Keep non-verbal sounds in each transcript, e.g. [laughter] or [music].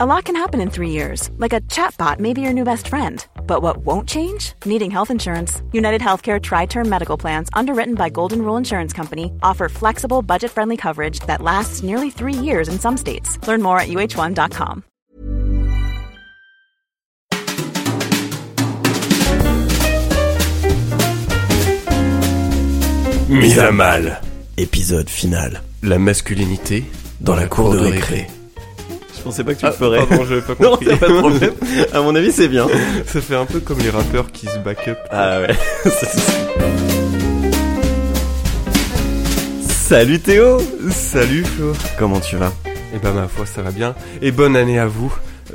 A lot can happen in three years, like a chatbot may be your new best friend. But what won't change? Needing health insurance. United Healthcare Tri Term Medical Plans, underwritten by Golden Rule Insurance Company, offer flexible, budget friendly coverage that lasts nearly three years in some states. Learn more at uh1.com. Mise à mal. Épisode final. La masculinité Dans la cour de récré. Je pensais pas que tu le Ah, ferais. pardon, j'avais pas [laughs] non, compris. c'est pas de problème. À mon avis, c'est bien. [laughs] Ça fait un peu comme les rappeurs qui se back up. Ah ouais. [laughs] Salut Théo. Salut Flo. Comment tu vas? Eh ben ma foi, ça va bien. Et bonne année à vous. Euh,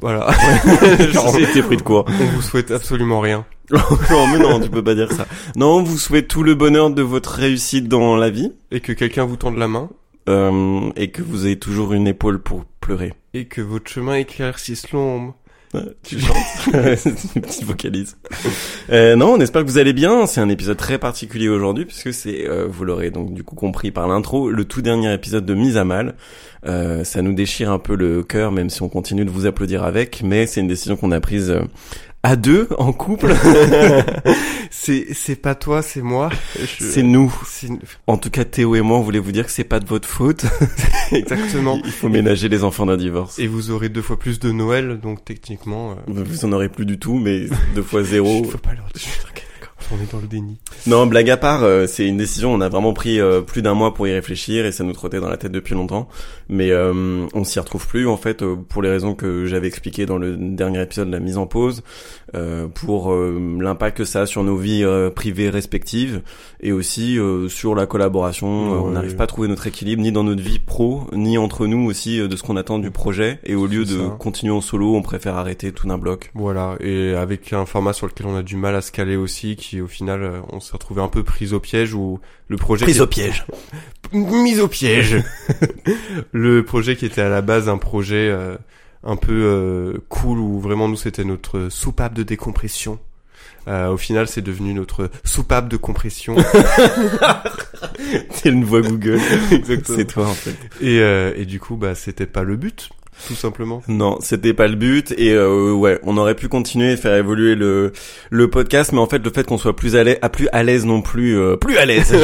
Voilà. J'ai pris de court. On vous souhaite absolument rien. non, mais non, tu peux pas dire ça. Non, on vous souhaite tout le bonheur de votre réussite dans la vie Et que quelqu'un vous tende la main. Euh, et que vous ayez toujours une épaule pour pleurer. Et que votre chemin éclaircisse l'ombre. Tu chantes [laughs] C'est une petite vocalise. Euh, non, on espère que vous allez bien. C'est un épisode très particulier aujourd'hui puisque c'est, euh, vous l'aurez donc du coup compris par l'intro, le tout dernier épisode de Mise à Mal. Euh, ça nous déchire un peu le cœur, même si on continue de vous applaudir avec, mais c'est une décision qu'on a prise euh, à deux, en couple. [laughs] C'est, c'est pas toi, c'est moi. Je- c'est nous. En tout cas, Théo et moi, on voulait vous dire que c'est pas de votre faute. [laughs] Exactement. Il faut ménager les enfants d'un divorce. Et vous aurez deux fois plus de Noël, donc techniquement... euh, Vous en aurez plus du tout, mais deux fois zéro. [laughs] Faut pas leur dire. On est dans le déni. Non, blague à part, euh, c'est une décision. On a vraiment pris euh, plus d'un mois pour y réfléchir et ça nous trottait dans la tête depuis longtemps. Mais euh, on s'y retrouve plus en fait euh, pour les raisons que j'avais expliquées dans le dernier épisode de la mise en pause, euh, pour euh, l'impact que ça a sur nos vies euh, privées respectives et aussi euh, sur la collaboration. Euh, on n'arrive pas à trouver notre équilibre ni dans notre vie pro ni entre nous aussi euh, de ce qu'on attend du projet. Et au lieu de ça. continuer en solo, on préfère arrêter tout d'un bloc. Voilà, et avec un format sur lequel on a du mal à se caler aussi, qui au final, euh, on s'est retrouvé un peu pris au piège, où le projet... Prise qui- au piège. [laughs] Mise au piège [laughs] Le projet qui était à la base un projet euh, un peu euh, cool, où vraiment nous c'était notre soupape de décompression. Euh, au final, c'est devenu notre soupape de compression. [laughs] C'est une voix Google. Exactement. C'est toi en fait. et, et du coup, bah, c'était pas le but, tout simplement. Non, c'était pas le but et euh, ouais, on aurait pu continuer et faire évoluer le le podcast, mais en fait le fait qu'on soit plus à l'aise, plus à l'aise non plus, euh, plus à l'aise [laughs]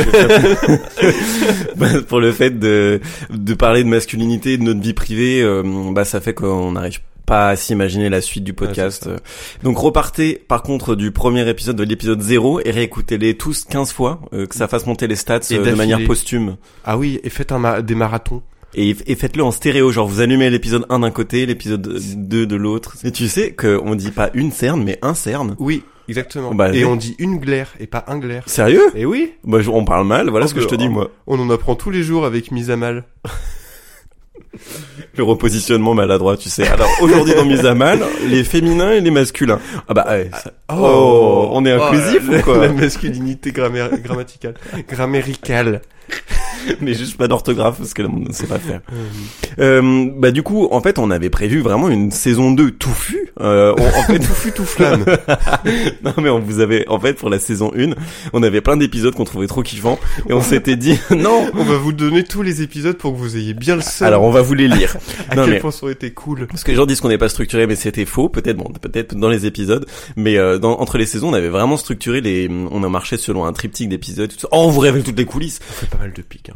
[laughs] Bah, pour le fait de de parler de masculinité, de notre vie privée, euh, bah ça fait qu'on n'arrive pas à s'imaginer la suite du podcast. Ouais, Donc repartez par contre du premier épisode de l'épisode 0 et réécoutez-les tous 15 fois, euh, que ça fasse monter les stats euh, de manière posthume. Ah oui, et faites un ma- des marathons. Et, et faites-le en stéréo, genre vous allumez l'épisode 1 d'un côté, l'épisode 2 de l'autre. Et tu sais qu'on dit pas une cerne, mais un cerne. Oui, exactement. Bah, et oui. on dit une glaire et pas un glaire. Sérieux? Et oui, Bah on parle mal, voilà Oh, ce que je te bah, dis oh. moi. on en apprend tous les jours avec mise à mal. [laughs] Le repositionnement maladroit, tu sais. Alors aujourd'hui dans Mise à Mal, les féminins et les masculins. Ah bah ouais, ça- Oh, on est inclusif ou quoi? La masculinité grammaire- grammaticale. Gramméricale. [laughs] Mais juste pas d'orthographe parce que là, on ne sait pas faire. Euh, bah du coup, en fait, on avait prévu vraiment une saison 2 touffue. Euh, on- en fait, [laughs] Tout fut tout flamme. [laughs] non mais on vous avait, en fait, pour la saison 1, on avait plein d'épisodes qu'on trouvait trop kiffants et on s'était dit non. On va vous donner tous les épisodes pour que vous ayez bien le seul. Alors on va vous les lire. à non, quel mais- point ça aurait été cool. Parce que les gens disent qu'on n'est pas structuré, mais c'était faux. Peut-être, bon, peut-être dans les épisodes, mais euh, dans, entre les saisons, on avait vraiment structuré les. On a marché selon un triptyque d'épisodes. tout ça. Oh, on vous révèle toutes les coulisses. On fait pas mal de pics. Hein.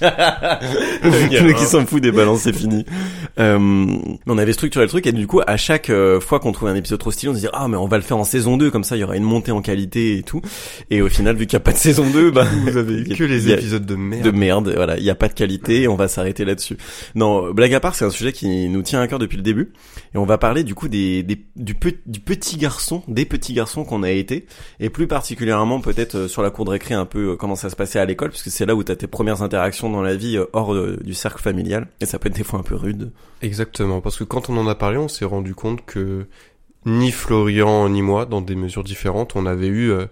[laughs] le mec qui s'en fout des balances, c'est fini. Euh, on avait structuré le truc et du coup, à chaque euh, fois qu'on trouvait un épisode trop stylé, on se disait ah mais on va le faire en saison 2 comme ça, il y aura une montée en qualité et tout. Et au final, vu qu'il n'y a pas de saison 2, bah Vous avez [laughs] que les épisodes de merde. de merde, voilà, il n'y a pas de qualité, et on va s'arrêter là-dessus. Non, blague à part, c'est un sujet qui nous tient à cœur depuis le début, et on va parler du coup des, des du, pe- du petit garçon, des petits garçons qu'on a été, et plus particulièrement peut-être euh, sur la cour de récré un peu euh, comment ça se passait à l'école, parce que c'est là où t'as tes premières interactions dans la vie euh, hors euh, du cercle familial, et ça peut être des fois un peu rude. Exactement, parce que quand on en a parlé, on s'est rendu compte que ni Florian ni moi, dans des mesures différentes, on avait eu, euh,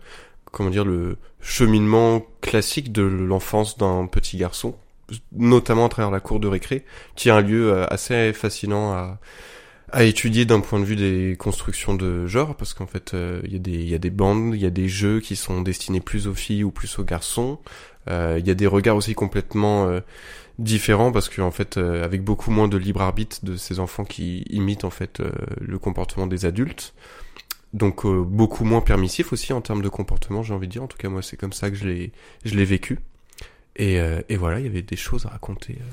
comment dire, le cheminement classique de l'enfance d'un petit garçon, notamment à travers la cour de récré, qui est un lieu assez fascinant à, à étudier d'un point de vue des constructions de genre parce qu'en fait euh, il y a des il y a des bandes il y a des jeux qui sont destinés plus aux filles ou plus aux garçons. Euh, il y a des regards aussi complètement euh, différents parce qu'en fait euh, avec beaucoup moins de libre arbitre de ces enfants qui imitent en fait euh, le comportement des adultes. Donc euh, beaucoup moins permissif aussi en termes de comportement j'ai envie de dire. En tout cas moi c'est comme ça que je je l'ai vécu et, euh, et voilà il y avait des choses à raconter euh.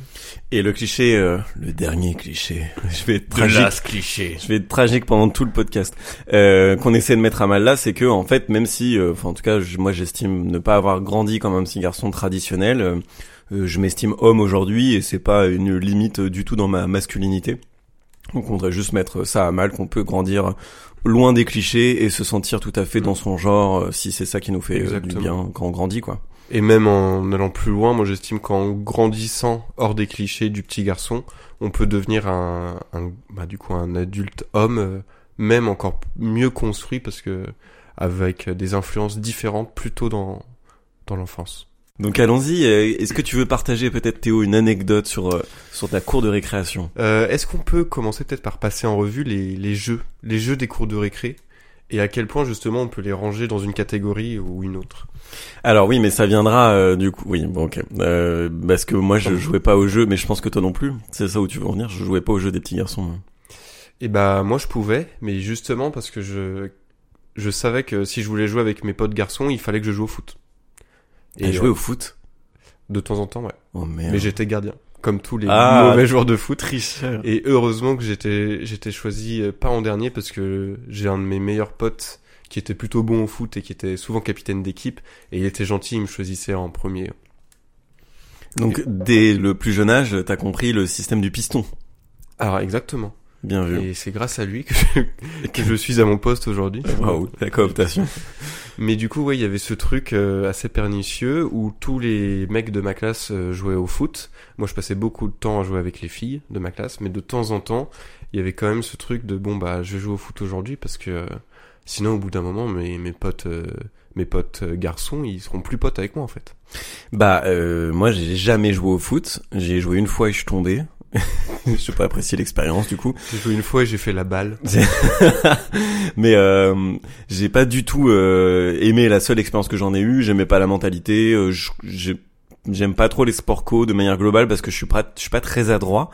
Et le cliché, euh, le dernier cliché, je vais être tragique. cliché Je vais être tragique pendant tout le podcast. Euh, qu'on essaie de mettre à mal là, c'est que en fait, même si, euh, enfin en tout cas, je- moi j'estime ne pas avoir grandi comme un petit garçon traditionnel, euh, je m'estime homme aujourd'hui et c'est pas une limite du tout dans ma masculinité. Donc on voudrait juste mettre ça à mal, qu'on peut grandir loin des clichés et se sentir tout à fait dans son genre, si c'est ça qui nous fait euh, du Exactement. bien quand on grandit, quoi. Et même en allant plus loin, moi j'estime qu'en grandissant hors des clichés du petit garçon, on peut devenir un, un bah, du coup un adulte homme, euh, même encore mieux construit parce que avec des influences différentes plutôt dans dans l'enfance. Donc allons-y. Est-ce que tu veux partager peut-être Théo une anecdote sur euh, sur ta cour de récréation? Euh, Est-ce qu'on peut commencer peut-être par passer en revue les, les jeux, les jeux des cours de récré, et à quel point justement on peut les ranger dans une catégorie ou une autre? Alors oui, mais ça viendra euh, du coup. Oui, bon, ok. Euh, parce que moi, je jouais pas au jeu, mais je pense que toi non plus. C'est ça où tu veux en venir. Je jouais pas au jeu des petits garçons. Et bah moi je pouvais, mais justement parce que je je savais que si je voulais jouer avec mes potes garçons, il fallait que je joue au foot. Et jouer euh, au foot? de temps en temps, ouais. Oh merde. Mais j'étais gardien, comme tous les Ah. mauvais joueurs de foot. tricheur. Et heureusement que j'étais j'étais choisi euh, pas en dernier parce que j'ai un de mes meilleurs potes qui était plutôt bon au foot et qui était souvent capitaine d'équipe et il était gentil, il me choisissait en premier. Donc dès le plus jeune âge, t'as compris le système du piston. Alors exactement. Bien vu. Et c'est grâce à lui que je, que je suis à mon poste aujourd'hui. Waouh, la cooptation. Mais du coup, ouais, il y avait ce truc euh, assez pernicieux où tous les mecs de ma classe euh, jouaient au foot. Moi, je passais beaucoup de temps à jouer avec les filles de ma classe, mais de temps en temps, il y avait quand même ce truc de bon bah, je joue au foot aujourd'hui parce que euh, sinon, au bout d'un moment, mes mes potes mes potes garçons, ils seront plus potes avec moi en fait. Bah euh, moi, j'ai jamais joué au foot. J'ai joué une fois et je suis tombé. [laughs] je sais pas apprécier l'expérience du coup. J'ai joué une fois et j'ai fait la balle. [laughs] [laughs] mais euh, j'ai pas du tout euh, aimé la seule expérience que j'en ai eue. J'aimais pas la mentalité. euh, j'ai- J'aime pas trop les sports co de manière globale parce que je suis pas, je suis pas très adroit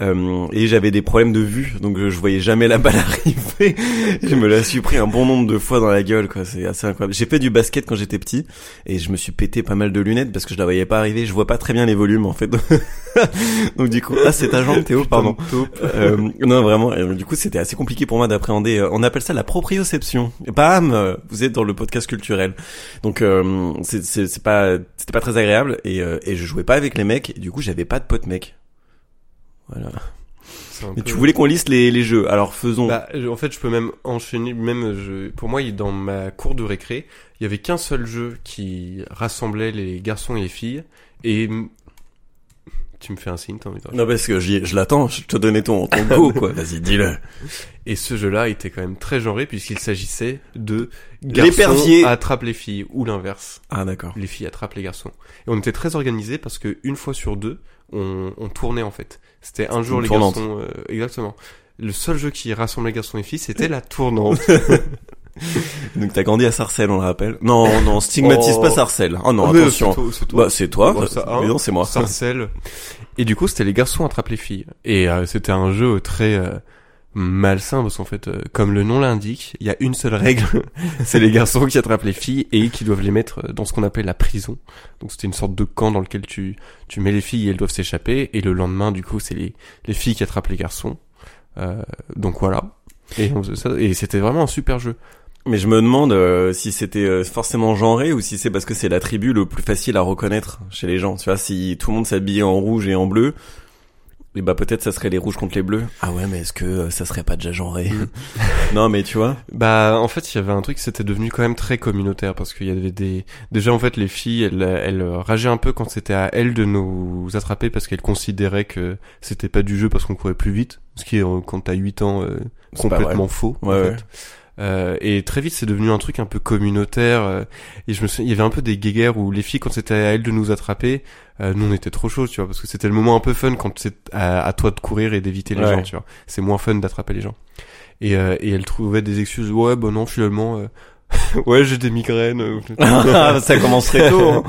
euh, et j'avais des problèmes de vue donc euh, je voyais jamais la balle [laughs] arriver. je me la suis pris un bon nombre de fois dans la gueule quoi. C'est assez incroyable. J'ai fait du basket quand j'étais petit et je me suis pété pas mal de lunettes parce que je la voyais pas arriver. Je vois pas très bien les volumes en fait. [laughs] donc du coup, ah c'est ta jambe Théo, pardon. [laughs] Euh, non vraiment et du coup c'était assez compliqué pour moi d'appréhender euh, on appelle ça la proprioception bam euh, vous êtes dans le podcast culturel donc euh, c'est pas c'était pas très agréable et euh, et je jouais pas avec les mecs et du coup j'avais pas de potes mecs voilà mais peu- tu voulais qu'on liste les les jeux alors faisons Bah, en fait, je peux même enchaîner. Même, je, pour moi, dans ma cour de récré, il y avait qu'un seul jeu qui rassemblait les garçons et les filles. Et tu me fais un signe, t'as envie de non parce que je l'attends je te donnais ton ton [laughs] go quoi vas-y dis-le Et ce jeu-là était quand même très genré puisqu'il s'agissait de garçons attrapent les filles ou l'inverse. ah d'accord Les filles attrapent les garçons. Et on était très organisés parce que une fois sur deux, on, on tournait en fait. C'était un jour les tournante. garçons, euh, exactement. Le seul jeu qui rassemblait garçons et filles, c'était [laughs] la tournante. [laughs] [laughs] donc t'as grandi à Sarcelles on le rappelle non non stigmatise Oh. pas Sarcelles oh non Mais attention c'est toi- c'est toi. bah c'est toi Bah, ça, hein. mais non c'est moi Sarcelles. Et du coup, c'était les garçons attrapent les filles. Et euh, c'était un jeu très euh, malsain parce qu'en fait, euh, comme le nom l'indique, il y a une seule règle, [laughs] c'est les garçons qui attrapent les filles et qui doivent les mettre dans ce qu'on appelle la prison. Donc c'était une sorte de camp dans lequel tu tu mets les filles et elles doivent s'échapper. Et le lendemain, du coup, c'est les les filles qui attrapent les garçons. Euh, donc voilà. Et, et c'était vraiment un super jeu. Mais je me demande euh, si c'était euh, forcément genré ou si c'est parce que c'est l'attribut le plus facile à reconnaître chez les gens. Tu vois, si tout le monde s'habillait en rouge et en bleu, et bah peut-être ça serait les rouges contre les bleus. Ah ouais, mais est-ce que euh, ça serait pas déjà genré? [laughs] Non, mais tu vois. Bah en fait il y avait un truc c'était devenu quand même très communautaire parce qu'il y avait des déjà en fait les filles elles elles rageaient un peu quand c'était à elles de nous attraper parce qu'elles considéraient que c'était pas du jeu parce qu'on courait plus vite ce qui est quand t'as 8 ans euh, complètement faux en Ouais, fait. ouais. Euh, et très vite, c'est devenu un truc un peu communautaire. euh, et je me souviens, il y avait un peu des guéguerres où les filles, quand c'était à elles de nous attraper, euh, nous on était trop chauds, tu vois, parce que c'était le moment un peu fun quand c'est à, à toi de courir et d'éviter les Ouais. gens, tu vois. C'est moins fun d'attraper les gens. Et, euh, et elles trouvaient des excuses. Ouais, bah non, finalement, euh, [laughs] ouais, j'ai des migraines. euh, [laughs] Ah, ça commence très tôt. hein.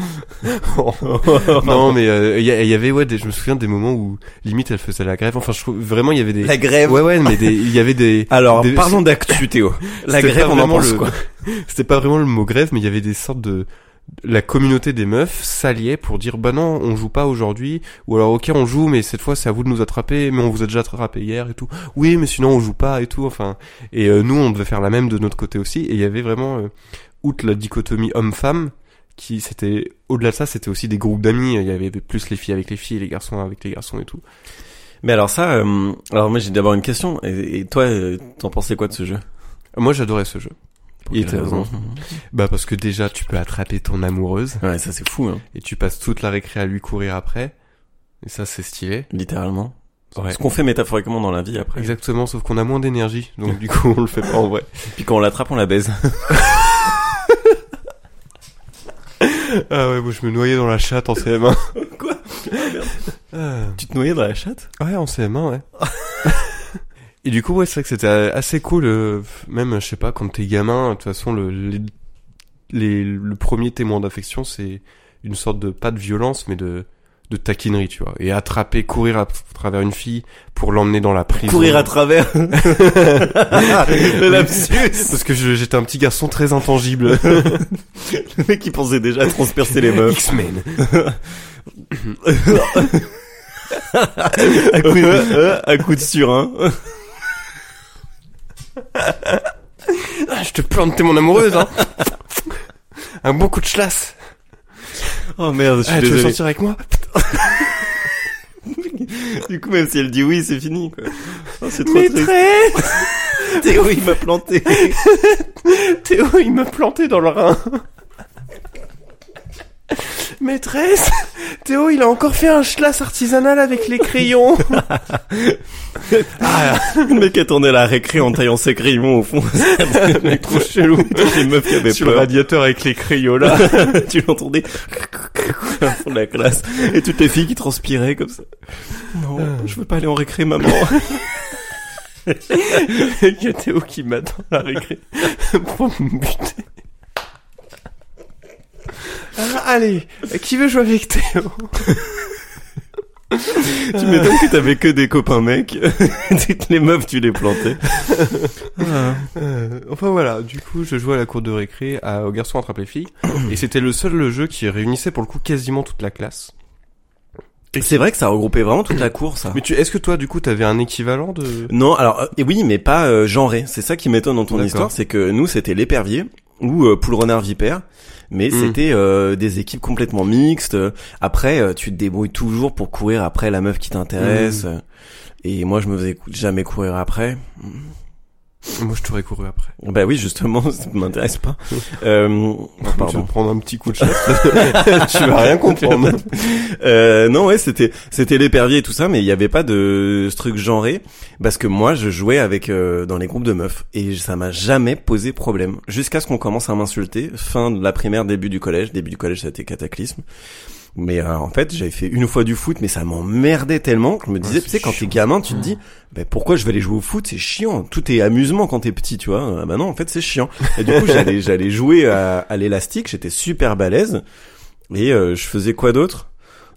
[laughs] non, mais euh, il y, il y avait ouais, des, je me souviens des moments où limite elle faisait la grève. Enfin, je trouve vraiment il y avait des. La grève. Ouais, ouais, mais il y avait des. Alors, des- parlons d'actu, Théo. La grève, on en pense le- quoi C'était pas vraiment le mot grève, mais il y avait des sortes de la communauté des meufs s'alliait pour dire bah non on joue pas aujourd'hui ou alors ok on joue mais cette fois c'est à vous de nous attraper mais on vous a déjà attrapé hier et tout. Oui mais sinon on joue pas et tout enfin. Et euh, nous on devait faire la même de notre côté aussi et il y avait vraiment euh, outre la dichotomie homme-femme qui c'était au-delà de ça c'était aussi des groupes d'amis il y avait plus les filles avec les filles les garçons avec les garçons et tout. Mais alors ça, euh, alors moi j'ai d'abord une question. Et, et toi, euh, t'en pensais quoi de ce jeu? Moi j'adorais ce jeu Quelle était raison bah parce que déjà tu peux attraper ton amoureuse Ouais, ça c'est fou, hein, et tu passes toute la récré à lui courir après. Et ça, c'est stylé. littéralement. Ouais. Ce qu'on fait métaphoriquement dans la vie après. Exactement, sauf qu'on a moins d'énergie, donc [laughs] du coup, on le fait pas en vrai. Puis quand on l'attrape, on la baise. [laughs] Ah ouais, moi je me noyais dans la chatte en CM1. Quoi? Ah. tu te noyais dans la chatte? Ouais, en CM1, ouais. [laughs] Et du coup, ouais, c'est vrai que c'était assez cool, euh, même, je sais pas, quand t'es gamin, de toute façon, le, les, les- le premier témoin d'affection, c'est une sorte de, pas de violence, mais de, de taquinerie, tu vois. Et attraper, courir à, travers une fille pour l'emmener dans la prison. Courir à travers. [laughs] le lapsus. Parce que j'étais un petit garçon très intangible. [laughs] Le mec qui pensait déjà à transpercer les meufs. X-Men. [laughs] à coup de, à coup de surin. [laughs] Ah, je te plante, t'es mon amoureuse, hein. Un bon coup de chlasse. Oh merde, je suis Ah, tu veux sortir avec moi [laughs] Du coup, même si elle dit oui, c'est fini, quoi. Oh, c'est trop triste. [laughs] Théo, il m'a planté. Théo, il m'a planté dans le rein. Maîtresse [laughs] Théo, il a encore fait un schlass artisanal avec les crayons. [laughs] Le mec attendait la récré en taillant ses crayons au fond. [laughs] mec trop chelou. Les meufs qui avaient Sur le peur. radiateur avec les crayons là. tu l'entendais à fond de la classe. Et toutes les filles qui transpiraient comme ça. Non, je veux pas aller en récré, maman. Il y a Théo qui m'attend à la récré pour me buter. Ah, allez, qui veut jouer avec Théo [laughs] tu m'étonnes que t'avais que des copains mecs. [laughs] Toutes les meufs, tu les plantais. Ah. Euh, Enfin voilà, du coup je jouais à la cour de récré à, au garçon attrape les filles [coughs] et c'était le seul jeu qui réunissait pour le coup quasiment toute la classe. C'est vrai que ça regroupait vraiment toute la cour, ça. Mais tu, est-ce que toi du coup t'avais un équivalent de Non, alors euh, et oui, mais pas euh, genré. C'est ça qui m'étonne dans ton D'accord. histoire, c'est que nous c'était l'épervier ou euh, poule renard vipère, mais Mm. c'était euh, des équipes complètement mixtes. Après, euh, tu te débrouilles toujours pour courir après la meuf qui t'intéresse. Mm. Et moi, je me faisais jamais courir après. Moi je t'aurais couru après. Bah oui, justement, [laughs] ça m'intéresse pas. [laughs] Euh, Tu vas prendre un petit coup de chasse. [laughs] tu vas rien comprendre. Euh, non, ouais, c'était c'était l'épervier et tout ça, mais il y avait pas de ce truc genré parce que moi, je jouais avec euh, dans les groupes de meufs et ça m'a jamais posé problème jusqu'à ce qu'on commence à m'insulter. Fin de la primaire, début du collège, début du collège, c'était cataclysme. Mais euh, en fait, j'avais fait une fois du foot, mais ça m'emmerdait tellement que je me disais, Ouais, tu sais, quand t'es gamin, tu te dis, ben pourquoi je vais aller jouer au foot? C'est chiant. Tout est amusement quand t'es petit, tu vois. Ah bah non, en fait, c'est chiant. Et du coup, [laughs] j'allais j'allais jouer à, à l'élastique. J'étais super balèze. Et euh, je faisais quoi d'autre?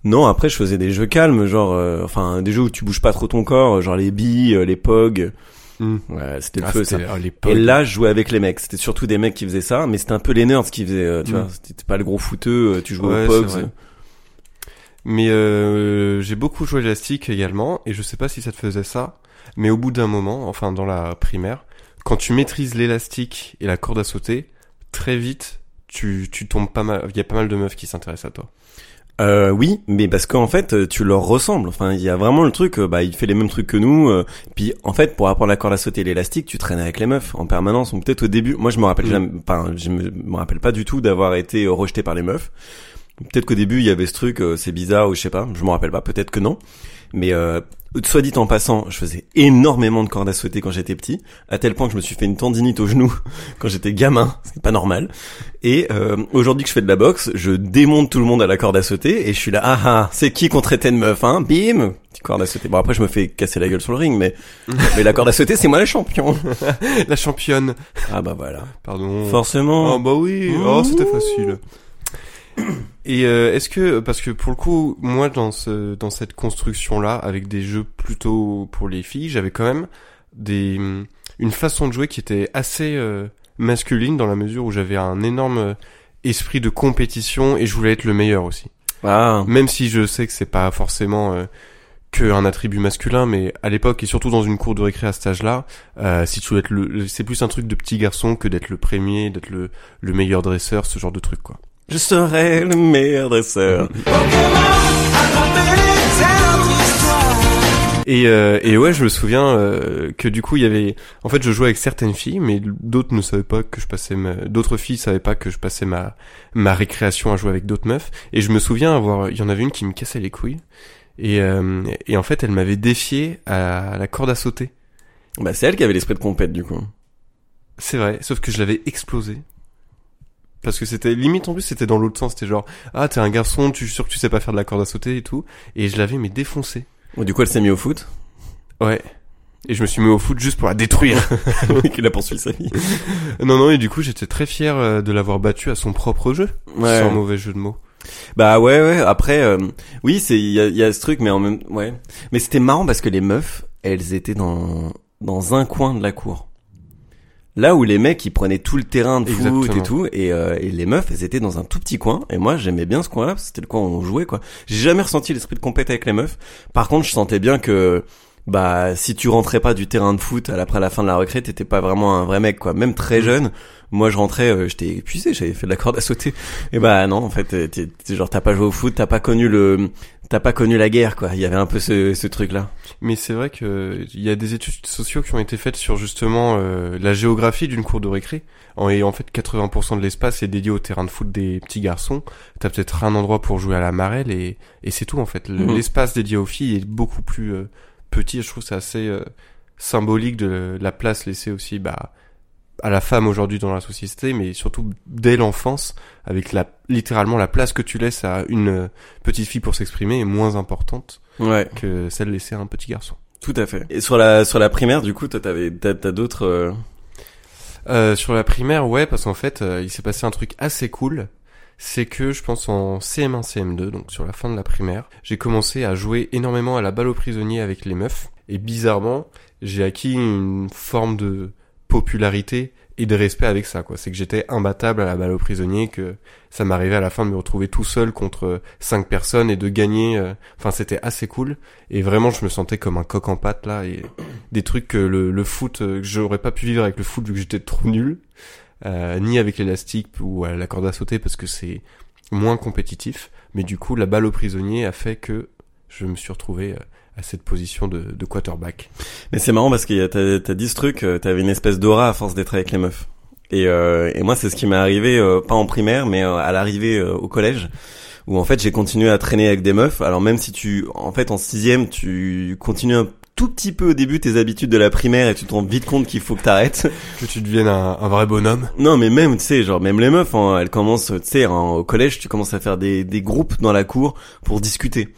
Non, après, je faisais des jeux calmes, genre, euh, enfin, des jeux où tu bouges pas trop ton corps, genre les billes, euh, les pogs. Hmm. Ouais, c'était le Ah, feu, ça. l'époque. Et là, je jouais avec les mecs. C'était surtout des mecs qui faisaient ça, mais c'était un peu les nerds qui faisaient, euh, tu Mm. vois. C'était pas le gros footeux, euh, tu jouais Ouais, aux pogs. Mais euh, j'ai beaucoup joué à l'élastique également, et je sais pas si ça te faisait ça, mais au bout d'un moment, enfin dans la primaire, quand tu maîtrises l'élastique et la corde à sauter, très vite, tu, tu tombes pas mal, il y a pas mal de meufs qui s'intéressent à toi. Euh, oui, mais parce qu'en fait, euh, tu leur ressembles. Enfin, il y a vraiment le truc, euh, bah, il fait les mêmes trucs que nous. euh, puis, en fait, pour apprendre la corde à sauter et l'élastique, tu traînes avec les meufs en permanence. Ou peut-être au début, moi, je me rappelle Mm. jamais, enfin, je me, rappelle pas du tout d'avoir été rejeté par les meufs. Peut-être qu'au début il y avait ce truc, euh, c'est bizarre ou je sais pas, je m'en rappelle pas, peut-être que non. Mais euh, soit dit en passant, je faisais énormément de cordes à sauter quand j'étais petit, à tel point que je me suis fait une tendinite au genou [laughs] quand j'étais gamin, c'est pas normal. Et euh, aujourd'hui que je fais de la boxe, je démonte tout le monde à la corde à sauter et je suis là, ah ah, c'est qui qu'on traitait de meuf, hein? Bim, petite corde à sauter. Bon après je me fais casser la gueule sur le ring, mais [laughs] mais la corde à sauter c'est moi le champion. [laughs] La championne. Ah bah voilà. Pardon. Forcément. Oh bah oui. Oh c'était facile. Et euh, est-ce que parce que pour le coup moi dans ce dans cette construction là avec des jeux plutôt pour les filles j'avais quand même des une façon de jouer qui était assez euh, masculine dans la mesure où j'avais un énorme euh, esprit de compétition et je voulais être le meilleur aussi Ah. même si je sais que c'est pas forcément euh, que un attribut masculin mais à l'époque et surtout dans une cour de récré à cet âge-là euh, si tu veux être le le- c'est plus un truc de petit garçon que d'être le premier d'être le le meilleur dresseur ce genre de truc quoi Je serai le meilleur dresseur. Et, euh, et ouais, je me souviens euh, que du coup, il y avait... En fait, je jouais avec certaines filles, mais d'autres ne savaient pas que je passais... Ma... D'autres filles savaient pas que je passais ma ma récréation à jouer avec d'autres meufs. Et je me souviens avoir... Il y en avait une qui me cassait les couilles. Et, euh, et en fait, elle m'avait défié à la corde à sauter. Bah c'est elle qui avait l'esprit de compète du coup. C'est vrai, sauf que je l'avais explosé. Parce que c'était limite en plus c'était dans l'autre sens, c'était genre ah t'es un garçon, tu suis sûr que tu sais pas faire de la corde à sauter et tout, et je l'avais mais défoncé. Bon, du coup elle s'est mise au foot. Ouais. Et je me suis mis au foot juste pour la détruire. [laughs] Qu'il a poursuivi sa vie. [laughs] Non, non, et du coup, j'étais très fier euh, de l'avoir battu à son propre jeu. Ouais. Sans mauvais jeu de mots. Bah ouais ouais. Après euh, oui c'est il y a, il y a ce truc mais en même ouais. Mais c'était marrant parce que les meufs elles étaient dans dans un coin de la cour. Là où les mecs ils prenaient tout le terrain de foot Exactement. et tout et, euh, et les meufs elles étaient dans un tout petit coin et moi j'aimais bien ce coin-là parce que c'était le coin où on jouait quoi. J'ai jamais ressenti l'esprit de compète avec les meufs. Par contre je sentais bien que bah si tu rentrais pas du terrain de foot après la fin de la recrée t'étais pas vraiment un vrai mec quoi. Même très Mm. jeune moi je rentrais euh, j'étais épuisé j'avais fait de la corde à sauter et bah non en fait t'es- t'es- t'es genre t'as pas joué au foot t'as pas connu le t'as pas connu la guerre quoi il y avait un peu ce, ce truc là Mais c'est vrai que il y a des études sociaux qui ont été faites sur justement euh, la géographie d'une cour de récré. En, et en fait, 80% de l'espace est dédié au terrain de foot des petits garçons. T'as peut-être un endroit pour jouer à la marelle et, et c'est tout en fait. Le- Mhm. L'espace dédié aux filles est beaucoup plus euh, petit. Je trouve c'est assez euh, symbolique de la place laissée aussi bah, à la femme aujourd'hui dans la société, mais surtout dès l'enfance, avec la littéralement la place que tu laisses à une euh, petite fille pour s'exprimer est moins importante ouais que celle laissée à un petit garçon. tout à fait et sur la sur la primaire du coup toi t'avais t'as, t'as d'autres euh, Euh, sur la primaire, ouais, parce qu'en fait, euh, il s'est passé un truc assez cool. C'est que je pense en CM1, CM2, donc sur la fin de la primaire, j'ai commencé à jouer énormément à la balle aux prisonniers avec les meufs. Et bizarrement, j'ai acquis une forme de popularité et de respect avec ça, quoi. C'est que j'étais imbattable à la balle aux prisonniers, que ça m'arrivait à la fin de me retrouver tout seul contre cinq personnes et de gagner. euh, Enfin, c'était assez cool. Et vraiment, je me sentais comme un coq en pâte, là. Et [clears throat] des trucs que le, foot, euh, que j'aurais pas pu vivre avec le foot vu que j'étais trop nul. Euh, ni avec l'élastique ou la corde à sauter parce que c'est moins compétitif. Mais du coup, la balle au prisonnier a fait que je me suis retrouvé à cette position de, de quarterback. mais c'est marrant parce que t'as t'as dit ce truc euh, t'avais une espèce d'aura à force d'être avec les meufs et euh, et moi c'est ce qui m'est arrivé euh, pas en primaire mais euh, à l'arrivée euh, au collège où en fait j'ai continué à traîner avec des meufs alors même si tu en fait en sixième tu continues un tout petit peu au début tes habitudes de la primaire et tu te rends vite compte qu'il faut que t'arrêtes [laughs] Que tu deviennes un, un vrai bonhomme. Non, mais même, tu sais, genre, même les meufs, hein, elles commencent, tu sais, au collège, tu commences à faire des, des groupes dans la cour pour discuter.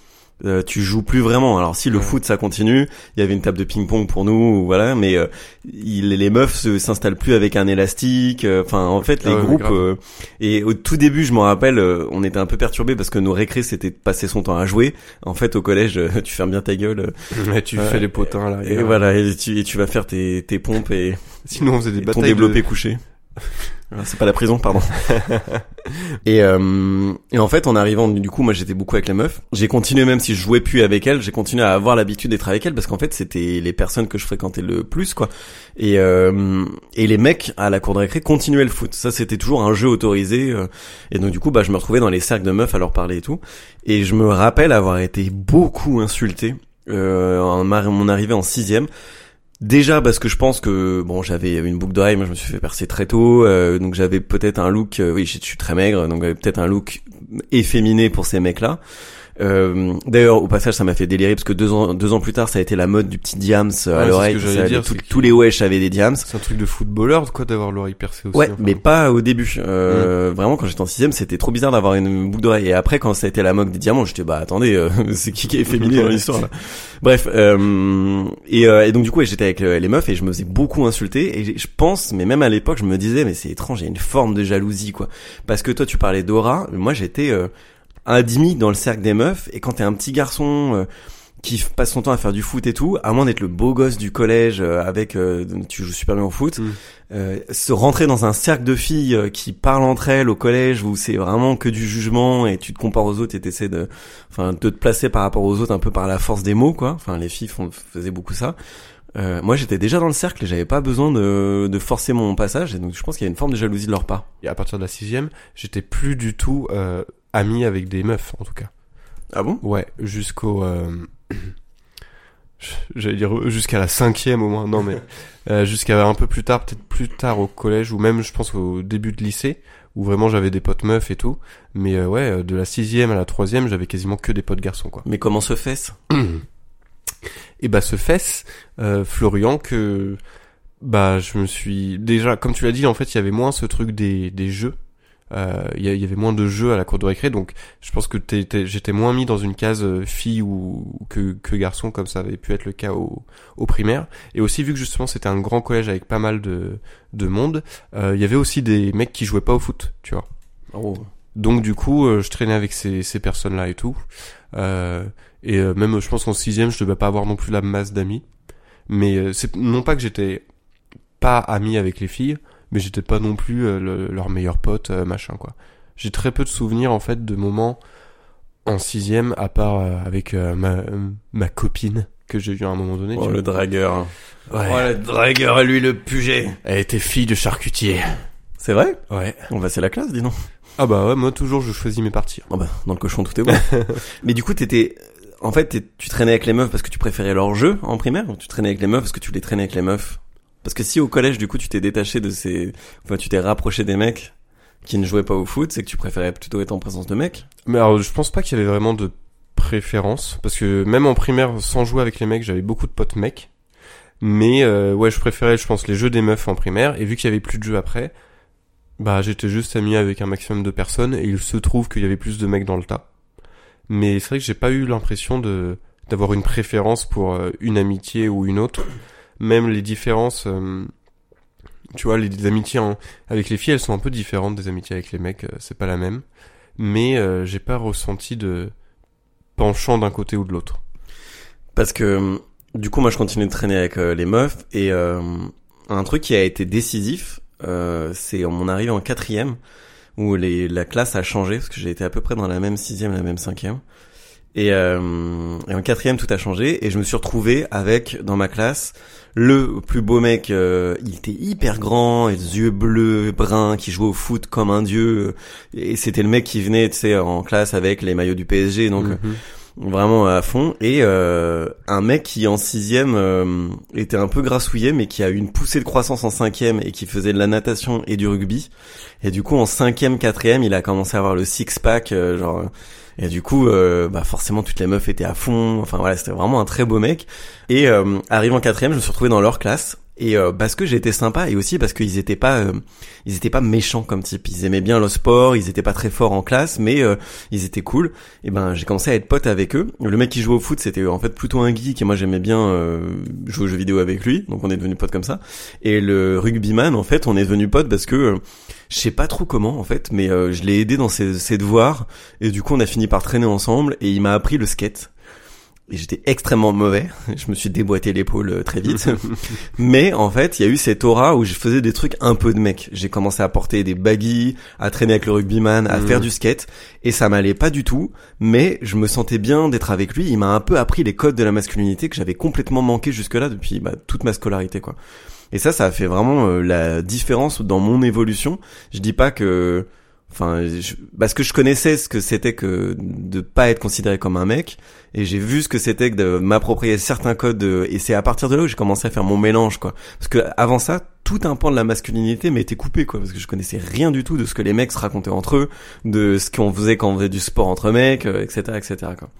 Euh, tu joues plus vraiment. Alors si le Ouais. foot ça continue, il y avait une table de ping-pong pour nous, voilà, mais euh, il, les meufs se- s'installent plus avec un élastique. euh, Enfin, en fait, les Ah ouais, groupes. euh, et au tout début, je m'en rappelle, euh, on était un peu perturbés parce que nos récrés c'était de passer son temps à jouer. En fait, au collège, euh, [laughs] tu fermes bien ta gueule. Et tu fais les potins là. et voilà, et tu, et tu vas faire tes, tes pompes et, Sinon, on faisait des et ton batailles. développé de- couché. [laughs] Ah, C'est pas la prison, pardon. [laughs] et, euh, et en fait, en arrivant, du coup, moi j'étais beaucoup avec les meufs. J'ai continué, même si je jouais plus avec elles, j'ai continué à avoir l'habitude d'être avec elles parce qu'en fait, c'était les personnes que je fréquentais le plus, quoi. Et, euh, et les mecs à la cour de récré continuaient le foot. Ça, c'était toujours un jeu autorisé. euh, et donc, du coup, bah, je me retrouvais dans les cercles de meufs à leur parler et tout. Et je me rappelle avoir été beaucoup insulté euh, en mon arrivée en sixième Déjà parce que je pense que bon j'avais une boucle d'oreille, moi je me suis fait percer très tôt, euh, donc j'avais peut-être un look, euh, oui je suis très maigre, donc j'avais peut-être un look efféminé pour ces mecs-là. Euh, D'ailleurs, au passage, ça m'a fait délirer parce que deux ans, deux ans plus tard, ça a été la mode du petit diams euh, à Ouais, l'oreille. tous- les wesh avaient des diams. C'est un truc de footballeur, quoi, d'avoir l'oreille percée aussi. Ouais, enfin. mais pas au début. Euh, Vraiment, quand j'étais en sixième, c'était trop bizarre d'avoir une boucle d'oreille. Et après, quand ça a été la mode des diamants, j'étais bah attendez, euh, [laughs] c'est qui qui est féminin dans l'histoire là? Bref, euh, et, euh, et donc du coup, j'étais avec les meufs et je me faisais beaucoup insulter. Et je pense, mais même à l'époque, je me disais, mais c'est étrange, il y a une forme de jalousie quoi. Parce que toi, tu parlais d'aura, moi j'étais euh, admis dans le cercle des meufs. Et quand t'es un petit garçon. euh, qui passe son temps à faire du foot et tout, à moins d'être le beau gosse du collège euh, avec euh, tu joues super bien au foot, Mm. euh, se rentrer dans un cercle de filles qui parlent entre elles au collège où c'est vraiment que du jugement et tu te compares aux autres et t'essaies de, enfin, de te placer par rapport aux autres un peu par la force des mots quoi. Enfin, les filles font, faisaient beaucoup ça. Euh, moi, j'étais déjà dans le cercle et j'avais pas besoin de, de forcer mon passage et donc je pense qu'il y a une forme de jalousie de leur part. Et à partir de la sixième, j'étais plus du tout euh, ami avec des meufs, en tout cas. Ah bon? Ouais, jusqu'au... Euh... J'allais dire jusqu'à la cinquième au moins, non mais [laughs] euh, jusqu'à un peu plus tard, peut-être plus tard au collège ou même je pense au début de lycée où vraiment j'avais des potes meufs et tout. Mais euh, ouais, de la sixième à la troisième, j'avais quasiment que des potes garçons quoi. Mais comment se fait-ce? Et [clears throat] bah ce fesse, euh, Florian, que bah je me suis déjà, comme tu l'as dit, en fait il y avait moins ce truc des, des jeux. Euh, Il y, a- il y avait moins de jeux à la cour de récré, donc je pense que j'étais moins mis dans une case euh, fille ou que, que garçon, comme ça avait pu être le cas au, au primaire. Et aussi vu que justement c'était un grand collège avec pas mal de, de monde, euh, il y avait aussi des mecs qui jouaient pas au foot, tu vois. Oh. Donc du coup, euh, je traînais avec ces, ces personnes-là et tout. Euh, et euh, même, je pense qu'en sixième, je devais pas avoir non plus la masse d'amis. Mais euh, c'est non pas que j'étais pas ami avec les filles, mais j'étais pas non plus euh, le- leur meilleur pote, euh, machin quoi. J'ai très peu de souvenirs en fait de moments en sixième, à part euh, avec euh, ma, ma copine que j'ai eu à un moment donné. Oh, tu le vois. dragueur. Ouais. Oh, le dragueur, lui, le puget. Elle était fille de charcutier. C'est vrai? Ouais. On va c'est la classe, dis donc. Ah bah ouais, moi toujours je choisis mes parties. Oh bah, dans le cochon, tout est bon. [laughs] Mais du coup, t'étais, en fait, tu traînais avec les meufs parce que tu préférais leur jeu en primaire ou tu traînais avec les meufs parce que tu les traînais avec les meufs? Parce que si au collège, du coup, tu t'es détaché de ces, enfin, tu t'es rapproché des mecs qui ne jouaient pas au foot, c'est que tu préférais plutôt être en présence de mecs? Mais alors, je pense pas qu'il y avait vraiment de préférence, parce que même en primaire, sans jouer avec les mecs, j'avais beaucoup de potes mecs. Mais euh, ouais, je préférais, je pense, les jeux des meufs en primaire. Et vu qu'il y avait plus de jeux après, bah j'étais juste ami avec un maximum de personnes. Et il se trouve qu'il y avait plus de mecs dans le tas. Mais c'est vrai que j'ai pas eu l'impression de d'avoir une préférence pour euh, une amitié ou une autre. Même les différences, euh, tu vois, les, amitiés avec les filles, elles sont un peu différentes des amitiés avec les mecs. euh, c'est pas la même mais euh, j'ai pas ressenti de penchant d'un côté ou de l'autre. Parce que, du coup, moi, je continue de traîner avec euh, les meufs et un truc qui a été décisif, c'est mon arrivée en quatrième où les, la classe a changé parce que j'ai été à peu près dans la même sixième, la même cinquième. Et, et en quatrième, tout a changé et je me suis retrouvé avec dans ma classe le plus beau mec. euh, il était hyper grand, et les yeux bleus, bruns, qui jouait au foot comme un dieu. Et c'était le mec qui venait, tu sais, en classe avec les maillots du PSG. Donc Mhm. Vraiment à fond. Et euh, un mec qui en sixième euh, était un peu grassouillet mais qui a eu une poussée de croissance en cinquième et qui faisait de la natation et du rugby. Et du coup en cinquième quatrième il a commencé à avoir le six pack euh, genre et du coup euh, bah forcément toutes les meufs étaient à fond. Enfin voilà c'était vraiment un très beau mec. Et euh, arrivant en quatrième je me suis retrouvé dans leur classe et euh, parce que j'étais sympa et aussi parce qu'ils étaient pas euh, ils étaient pas méchants comme type. Ils aimaient bien le sport ils étaient pas très forts en classe mais euh, ils étaient cool. Et ben j'ai commencé à être pote avec eux. Le mec qui jouait au foot c'était en fait plutôt un geek et moi j'aimais bien jouer aux jeux vidéo avec lui. Donc on est devenu pote comme ça. Et le rugbyman en fait on est devenu pote parce que je sais pas trop comment en fait mais je l'ai aidé dans ses devoirs. Et du coup on a fini par traîner ensemble et il m'a appris le skate et j'étais extrêmement mauvais. [laughs] Je me suis déboîté l'épaule euh, très vite. [laughs] Mais en fait, il y a eu cette aura où je faisais des trucs un peu de mec. J'ai commencé à porter des baggies, à traîner avec le rugbyman, à Mhm. faire du skate. Et ça m'allait pas du tout. Mais je me sentais bien d'être avec lui. Il m'a un peu appris les codes de la masculinité que j'avais complètement manqué jusque-là depuis bah, toute ma scolarité, quoi. Et ça, ça a fait vraiment euh, la différence dans mon évolution. Je dis pas que Enfin, je- parce que je connaissais ce que c'était que de pas être considéré comme un mec, et j'ai vu ce que c'était que de m'approprier certains codes, de- et c'est à partir de là où j'ai commencé à faire mon mélange, quoi. Parce que avant ça, tout un pan de la masculinité m'était coupé, quoi, parce que je connaissais rien du tout de ce que les mecs se racontaient entre eux, de ce qu'on faisait quand on faisait du sport entre mecs, euh, etc., etc., quoi.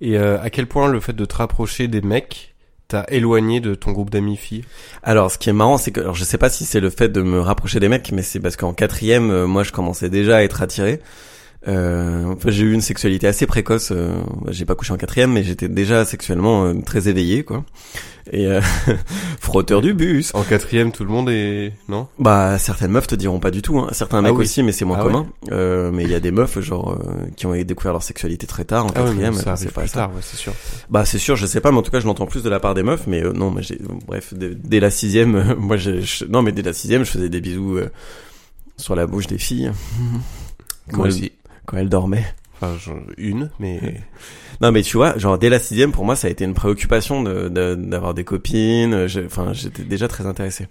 Et euh, à quel point le fait de te rapprocher des mecs t'a éloigné de ton groupe d'amis filles? Alors, ce qui est marrant, c'est que, alors, je sais pas si c'est le fait de me rapprocher des mecs, mais c'est parce qu'en quatrième, euh, moi, je commençais déjà à être attiré. Euh, enfin, j'ai eu une sexualité assez précoce. Euh, j'ai pas couché en quatrième, mais j'étais déjà sexuellement euh, très éveillé, quoi. Et euh, [laughs] frotteur du bus. En quatrième, tout le monde est... Non? Bah, certaines meufs te diront pas du tout. Hein. Certains mecs oui. aussi, mais c'est moins Ah commun. Euh, mais il y a des meufs, genre, euh, qui ont découvert leur sexualité très tard en Ah ouais, quatrième. ça c'est pas tard, ouais, c'est sûr. Bah c'est sûr, je sais pas, mais en tout cas je l'entends plus de la part des meufs, mais euh, non, mais j'ai, bref, dès, la sixième, [laughs] moi je- non mais dès la sixième, je faisais des bisous euh, sur la bouche des filles Moi aussi. Quand elles dormaient. Enfin, une, mais... [laughs] Non mais tu vois, genre dès la sixième, pour moi ça a été une préoccupation de, de- d'avoir des copines. Enfin, j'étais déjà très intéressé.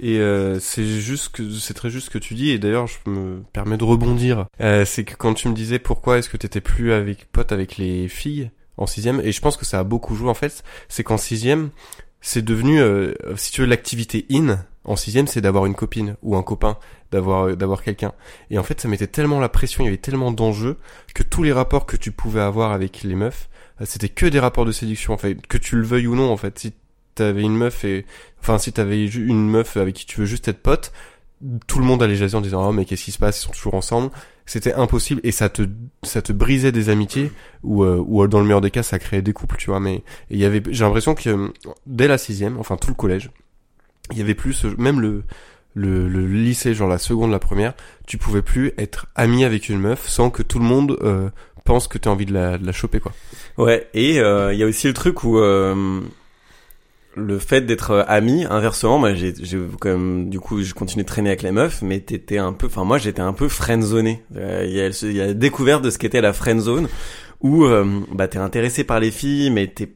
Et euh, c'est juste que c'est très juste ce que tu dis et d'ailleurs je me permets de rebondir. Euh, c'est que quand tu me disais pourquoi est-ce que t'étais plus avec pote avec les filles en sixième et je pense que ça a beaucoup joué en fait, c'est qu'en sixième c'est devenu euh, si tu veux l'activité in en sixième c'est d'avoir une copine ou un copain, d'avoir d'avoir quelqu'un. Et en fait ça mettait tellement la pression, il y avait tellement d'enjeux que tous les rapports que tu pouvais avoir avec les meufs euh, c'était que des rapports de séduction en fait, que tu le veuilles ou non en fait. Si t'avais une meuf et enfin si t'avais une meuf avec qui tu veux juste être pote tout le monde allait jaser en disant oh mais qu'est-ce qui se passe? Ils sont toujours ensemble c'était impossible et ça te ça te brisait des amitiés ou euh, ou dans le meilleur des cas ça créait des couples tu vois mais il y avait j'ai l'impression que euh, dès la sixième enfin tout le collège il y avait plus même le le, le lycée genre la seconde la première tu pouvais plus être ami avec une meuf sans que tout le monde euh, pense que t'as envie de la, de la choper quoi. Ouais, et euh, il y a aussi le truc où euh, le fait d'être euh, ami, inversement, moi j'ai, j'ai quand même, du coup, je continue de traîner avec les meufs, mais t'étais un peu, enfin moi j'étais un peu friendzoné. Euh, Il y, a, la découverte de ce qu'était la friendzone, où euh, bah t'es intéressé par les filles, mais t'es,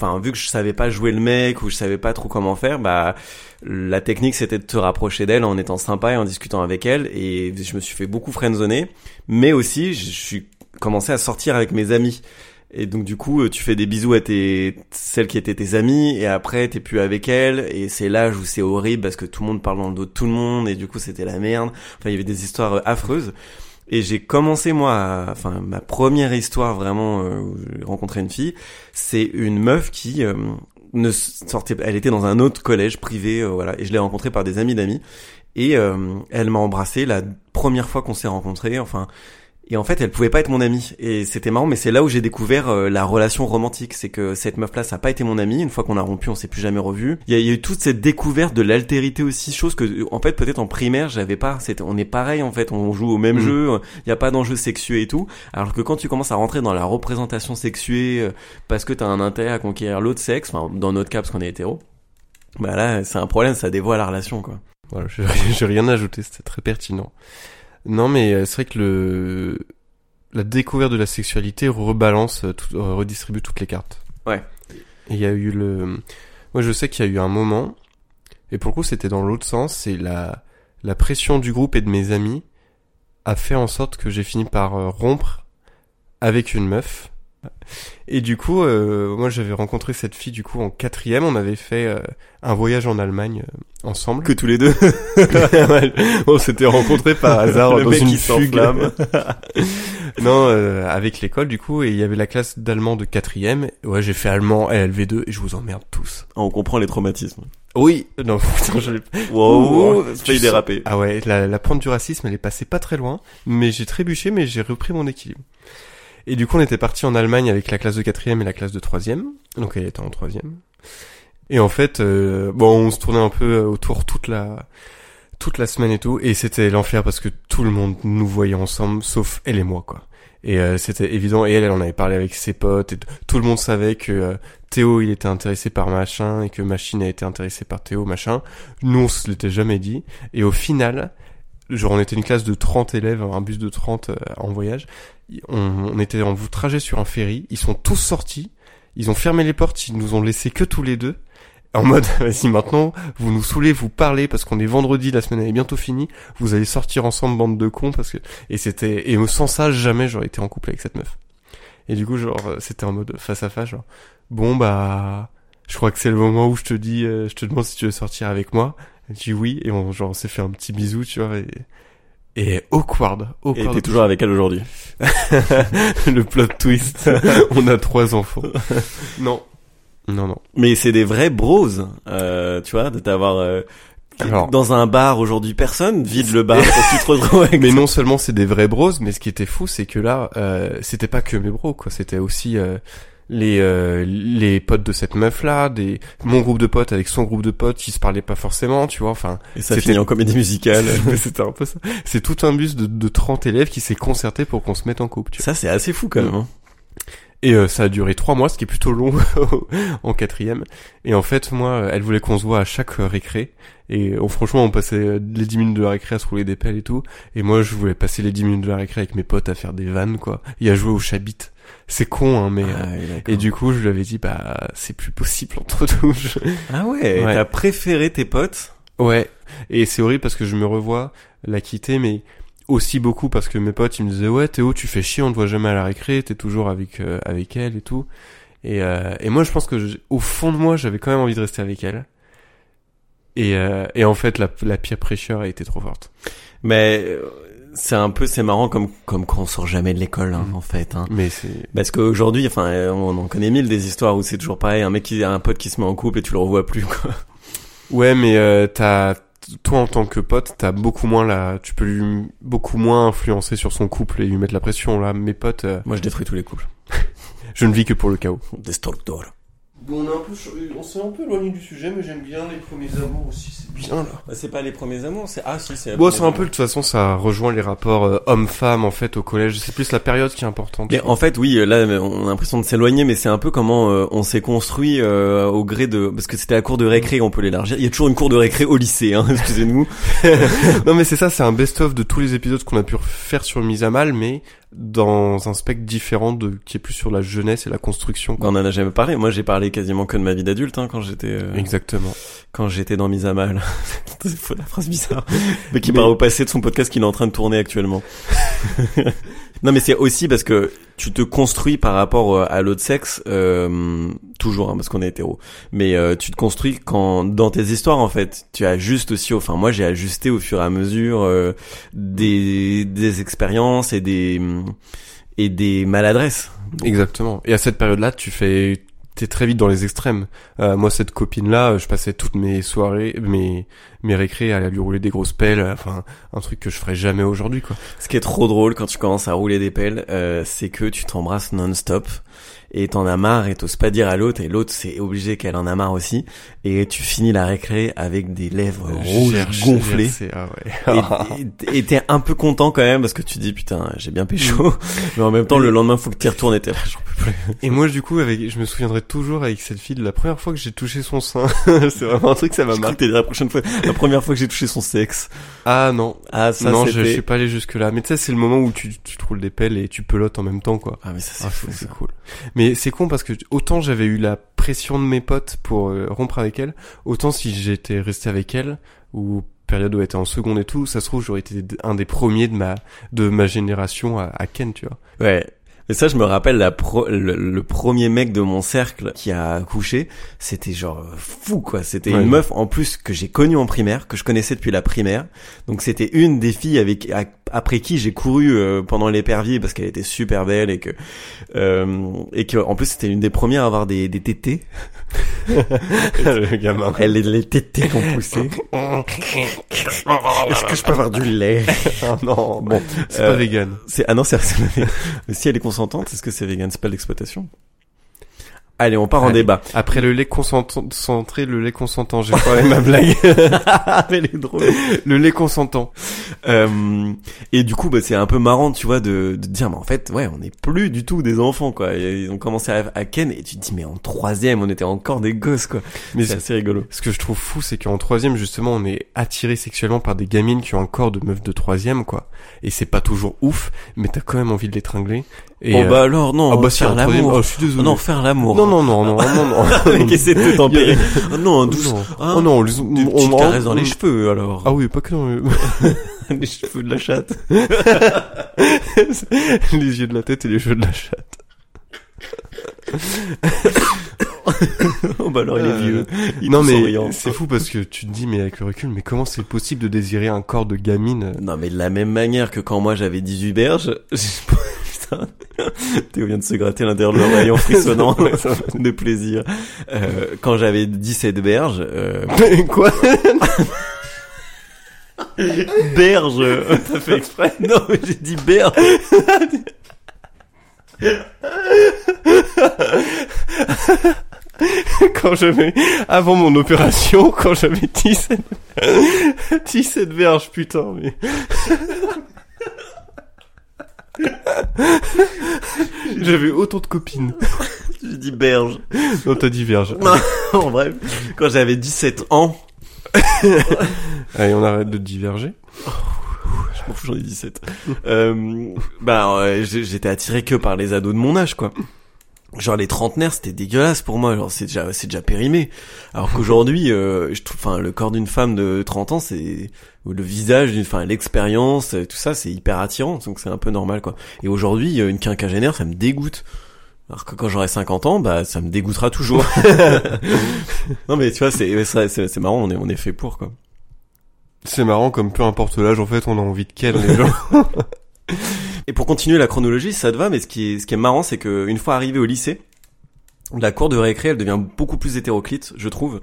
enfin vu que je savais pas jouer le mec ou je savais pas trop comment faire, bah la technique c'était de te rapprocher d'elle en étant sympa et en discutant avec elle, et je me suis fait beaucoup friendzoner, mais aussi je suis commencé à sortir avec mes amis. Et donc du coup, euh, tu fais des bisous à tes celles qui étaient tes amies et après t'es plus avec elles et c'est l'âge où c'est horrible parce que tout le monde parle dans le dos de tout le monde et du coup c'était la merde. Enfin, il y avait des histoires euh, affreuses. Et j'ai commencé moi, enfin ma première histoire vraiment euh, où j'ai rencontré une fille, c'est une meuf qui euh, ne sortait, elle était dans un autre collège privé, voilà, et je l'ai rencontrée par des amis d'amis et elle m'a embrassé la première fois qu'on s'est rencontrés. Enfin, et en fait, elle pouvait pas être mon amie. Et c'était marrant, mais c'est là où j'ai découvert euh, la relation romantique. C'est que cette meuf-là, ça a pas été mon amie. Une fois qu'on a rompu, on s'est plus jamais revu. Il y, a, il y a eu toute cette découverte de l'altérité aussi, chose que, en fait, peut-être en primaire, j'avais pas. C'était, on est pareil, en fait. On joue au même Mm. jeu. Il y a pas d'enjeu sexué et tout. Alors que quand tu commences à rentrer dans la représentation sexuée, euh, parce que t'as un intérêt à conquérir l'autre sexe, enfin, dans notre cas, parce qu'on est hétéro, bah là, c'est un problème. Ça dévoie la relation, quoi. Voilà, [laughs] j'ai rien à ajouter, c'était très pertinent. Non, mais euh, c'est vrai que le la découverte de la sexualité rebalance, euh, tout- euh, redistribue toutes les cartes. Ouais. Et il y a eu le, moi je sais qu'il y a eu un moment, et pour le coup c'était dans l'autre sens, c'est la la pression du groupe et de mes amis a fait en sorte que j'ai fini par rompre avec une meuf. Et du coup, euh, moi j'avais rencontré cette fille du coup en quatrième, on avait fait euh, un voyage en Allemagne euh, ensemble. Que tous les deux. [laughs] On s'était rencontrés par hasard Le dans mec une qui fugue. [laughs] non, euh, avec l'école du coup, et il y avait la classe d'allemand de quatrième. Ouais, j'ai fait allemand LV2 et je vous emmerde tous. on comprend les traumatismes. Oui. Non, [laughs] putain, je l'ai- Wow, failli déraper. Ah ouais, la, la pente du racisme, elle est passée pas très loin, mais j'ai trébuché, mais j'ai repris mon équilibre. Et du coup, on était parti en Allemagne avec la classe de quatrième et la classe de troisième. Donc elle était en troisième. Et en fait, euh, bon, on se tournait un peu euh, autour toute la toute la semaine et tout, et c'était l'enfer parce que tout le monde nous voyait ensemble, sauf elle et moi, quoi. Et euh, c'était évident. Et elle, elle en avait parlé avec ses potes. Et tout le monde savait que euh, Théo, il était intéressé par machin et que Machine a été intéressé par Théo, machin. Nous, on se l'était jamais dit. Et au final, genre, on était une classe de 30 élèves, un bus de 30 euh, en voyage. On, on était en trajet sur un ferry. Ils sont tous sortis. Ils ont fermé les portes. Ils nous ont laissé que tous les deux. En mode, [laughs] vas-y maintenant, vous nous saoulez, vous parlez parce qu'on est vendredi, la semaine est bientôt finie. Vous allez sortir ensemble, bande de cons, parce que et c'était et sans ça jamais j'aurais été en couple avec cette meuf. Et du coup genre c'était en mode face à face genre bon bah je crois que c'est le moment où je te dis euh, je te demande si tu veux sortir avec moi. Elle dit oui et on genre on s'est fait un petit bisou tu vois et et awkward. awkward. Et t'es toujours avec elle aujourd'hui. [laughs] le plot twist. [laughs] on a trois enfants. [laughs] non. Non, non. Mais c'est des vrais bros, euh, tu vois, de t'avoir euh, dans un bar aujourd'hui. Personne vide le bar pour que tu te retrouves avec. Mais non seulement c'est des vrais bros, mais ce qui était fou, c'est que là, euh, c'était pas que mes bros, quoi. C'était aussi les euh, les potes de cette meuf là des mon groupe de potes avec son groupe de potes qui se parlaient pas forcément tu vois enfin et ça finit en comédie musicale [laughs] c'était un peu ça c'est tout un bus de, de 30 élèves qui s'est concerté pour qu'on se mette en couple tu ça c'est assez fou quand même hein. Et euh, ça a duré trois mois, ce qui est plutôt long [laughs] en quatrième. Et en fait, moi, elle voulait qu'on se voit à chaque euh, récré. Et oh, franchement, on passait les dix minutes de la récré à se rouler des pelles et tout. Et moi, je voulais passer les dix minutes de la récré avec mes potes à faire des vannes, quoi. Et à jouer au chabit. C'est con, hein, mais... Ah, euh, et du coup, je lui avais dit, bah, c'est plus possible entre nous. [laughs] ah ouais, ouais. t'as préféré tes potes? Ouais. Et c'est horrible parce que je me revois la quitter, mais aussi beaucoup parce que mes potes ils me disaient ouais Théo tu fais chier on te voit jamais à la récré t'es toujours avec euh, avec elle et tout et euh, et moi je pense que au fond de moi j'avais quand même envie de rester avec elle et euh, et en fait la la pire pressure a été trop forte mais c'est un peu c'est marrant comme comme quand on sort jamais de l'école hein, mm. en fait hein. mais c'est parce qu'aujourd'hui enfin on en connaît mille des histoires où c'est toujours pareil un mec qui a un pote qui se met en couple et tu le revois plus quoi ouais mais euh, t'as toi en tant que pote, t'as beaucoup moins la, tu peux lui beaucoup moins influencer sur son couple et lui mettre la pression. Là, mes potes. Euh, Moi, je détruis tous les couples. [laughs] je ne vis que pour le chaos. Destructor. Bon, on, est un peu, on s'est un peu éloigné du sujet, mais j'aime bien les premiers amours aussi, c'est bien là. Bah, c'est pas les premiers amours, c'est ah si c'est. Bon, c'est un peu de toute façon, ça rejoint les rapports euh, homme-femme en fait au collège. C'est plus la période qui est importante. Mais en fait, oui, là, on a l'impression de s'éloigner, mais c'est un peu comment euh, on s'est construit euh, au gré de parce que c'était la cour de récré, on peut l'élargir. Il y a toujours une cour de récré au lycée, hein, [laughs] excusez-nous. [laughs] non, mais c'est ça, c'est un best-of de tous les épisodes qu'on a pu faire sur mise à mal, mais dans un spectre différent de qui est plus sur la jeunesse et la construction. Quoi. On en a jamais parlé. Moi, j'ai parlé quasiment que de ma vie d'adulte hein, quand j'étais. Euh, Exactement. Quand j'étais dans Mise à mal. [laughs] c'est la phrase bizarre. [laughs] Mais qui parle au passé de son podcast qu'il est en train de tourner actuellement. [laughs] Non, mais c'est aussi parce que tu te construis par rapport euh, à l'autre sexe, euh, toujours, hein, parce qu'on est hétéro. Mais euh, tu te construis quand dans tes histoires, en fait, tu ajustes aussi. Enfin, moi, j'ai ajusté au fur et à mesure euh, des des expériences et des et des maladresses. Exactement. Et à cette période-là, tu fais t'es très vite dans les extrêmes. Euh, moi, cette copine-là, je passais toutes mes soirées, mes mes récrés à lui rouler des grosses pelles. Enfin, un truc que je ferais jamais aujourd'hui, quoi. Ce qui est trop drôle quand tu commences à rouler des pelles, euh, c'est que tu t'embrasses non-stop et t'en as marre et t'oses pas dire à l'autre et l'autre c'est obligé qu'elle en a marre aussi et tu finis la récré avec des lèvres rouges gonflées. ah et t'es un peu content quand même parce que tu dis putain j'ai bien pécho. [laughs] Mais en même temps le lendemain faut que t'y retournes et t'es là j'en peux plus. [laughs] Et moi du coup avec je me souviendrai toujours avec cette fille de la première fois que j'ai touché son sein. [laughs] C'est vraiment un truc ça m'a marqué. la prochaine fois la première fois que j'ai touché son sexe. Ah non. Ah ça non je, suis pas allé jusque là mais tu sais c'est le moment où tu tu te roules des pelles et tu pelotes en même temps quoi. Ah mais ça c'est ah, c'est cool mais c'est con parce que autant j'avais eu la pression de mes potes pour euh, rompre avec elle, autant si j'étais resté avec elle, ou période où elle était en seconde et tout, ça se trouve j'aurais été un des premiers de ma de ma génération à, à Ken, tu vois. Ouais, et ça, je me rappelle la le, premier mec de mon cercle qui a couché, c'était genre fou quoi. C'était une meuf en plus que j'ai connue en primaire, que je connaissais depuis la primaire. Donc c'était une des filles avec après qui j'ai couru euh, pendant l'épervier parce qu'elle était super belle et que euh, et que en plus c'était une des premières à avoir des des tétés. le gamin. Elle les tétés ont poussé. Est-ce que je peux avoir du lait? Oh Non, bon, c'est pas euh, vegan. C'est ah non, c'est si elle est consentante, est-ce que c'est vegan? C'est pas l'exploitation? Allez, on part en débat. Après le lait concentré, le lait consentant, j'ai pas ma [laughs] blague. [laughs] Mais est drôle. Le lait consentant. Euh, et du coup, bah, c'est un peu marrant, tu vois, de, de dire, mais en fait, ouais, on n'est plus du tout des enfants, quoi. Ils ont commencé à, à Ken et tu te dis, mais en troisième, on était encore des gosses, quoi. Mais c'est assez rigolo. Ce que je trouve fou, c'est qu'en troisième, justement, on est attiré sexuellement par des gamines qui ont un corps de meuf de troisième, quoi. Et c'est pas toujours ouf, mais t'as quand même envie de l'étrangler. Et oh bah alors non, ah bah faire l'amour. Oh, je suis désolé. Non, faire l'amour. Non non, non, non, non, non. Avec essaie de te tempérer. Non, [laughs] [laughs] douce. Non. Ah, oh non, les- on, caresse dans les cheveux, alors. Ah oui, pas que dans les... [laughs] les cheveux de la chatte. les yeux de la tête et les cheveux de la chatte. oh bah alors il est Euh, vieux. Il est non mais c'est fou parce que tu te dis mais avec le recul mais comment c'est possible de désirer un corps de gamine Non mais de la même manière que quand moi j'avais 18 berges, putain, [laughs] Théo vient de se gratter l'intérieur de l'oreille en frissonnant. [laughs] De plaisir. Euh, quand j'avais 17 berges, euh, [laughs] Quoi? Berges, t'as fait exprès? Non mais j'ai dit berges. Quand j'avais avant mon opération, quand j'avais 17 17 verges putain mais [laughs] J'avais autant de copines. J'ai dit berges. Non, t'as dit. Non, [laughs] en bref, quand j'avais 17 ans, [laughs] Allez, on arrête de diverger. je m'en fous, j'en ai 17. Euh, bah, euh, j'étais attiré que par les ados de mon âge, quoi. Genre les trentenaires, c'était dégueulasse pour moi. Genre c'est déjà, c'est déjà périmé. Alors qu'aujourd'hui, euh, je trouve, enfin, le corps d'une femme de 30 ans, c'est le visage d'une, enfin, l'expérience, euh, tout ça, c'est hyper attirant. Donc c'est un peu normal, quoi. Et aujourd'hui, euh, une quinquagénaire, ça me dégoûte. Alors que quand j'aurai 50 ans, bah, ça me dégoûtera toujours. [laughs] non mais tu vois, c'est, c'est, marrant. On est, on est fait pour, quoi. C'est marrant comme peu importe l'âge en fait, on a envie de quel les gens. [laughs] Et pour continuer la chronologie, ça te va, mais ce qui est, ce qui est marrant, c'est que une fois arrivé au lycée, la cour de récré, elle devient beaucoup plus hétéroclite, je trouve.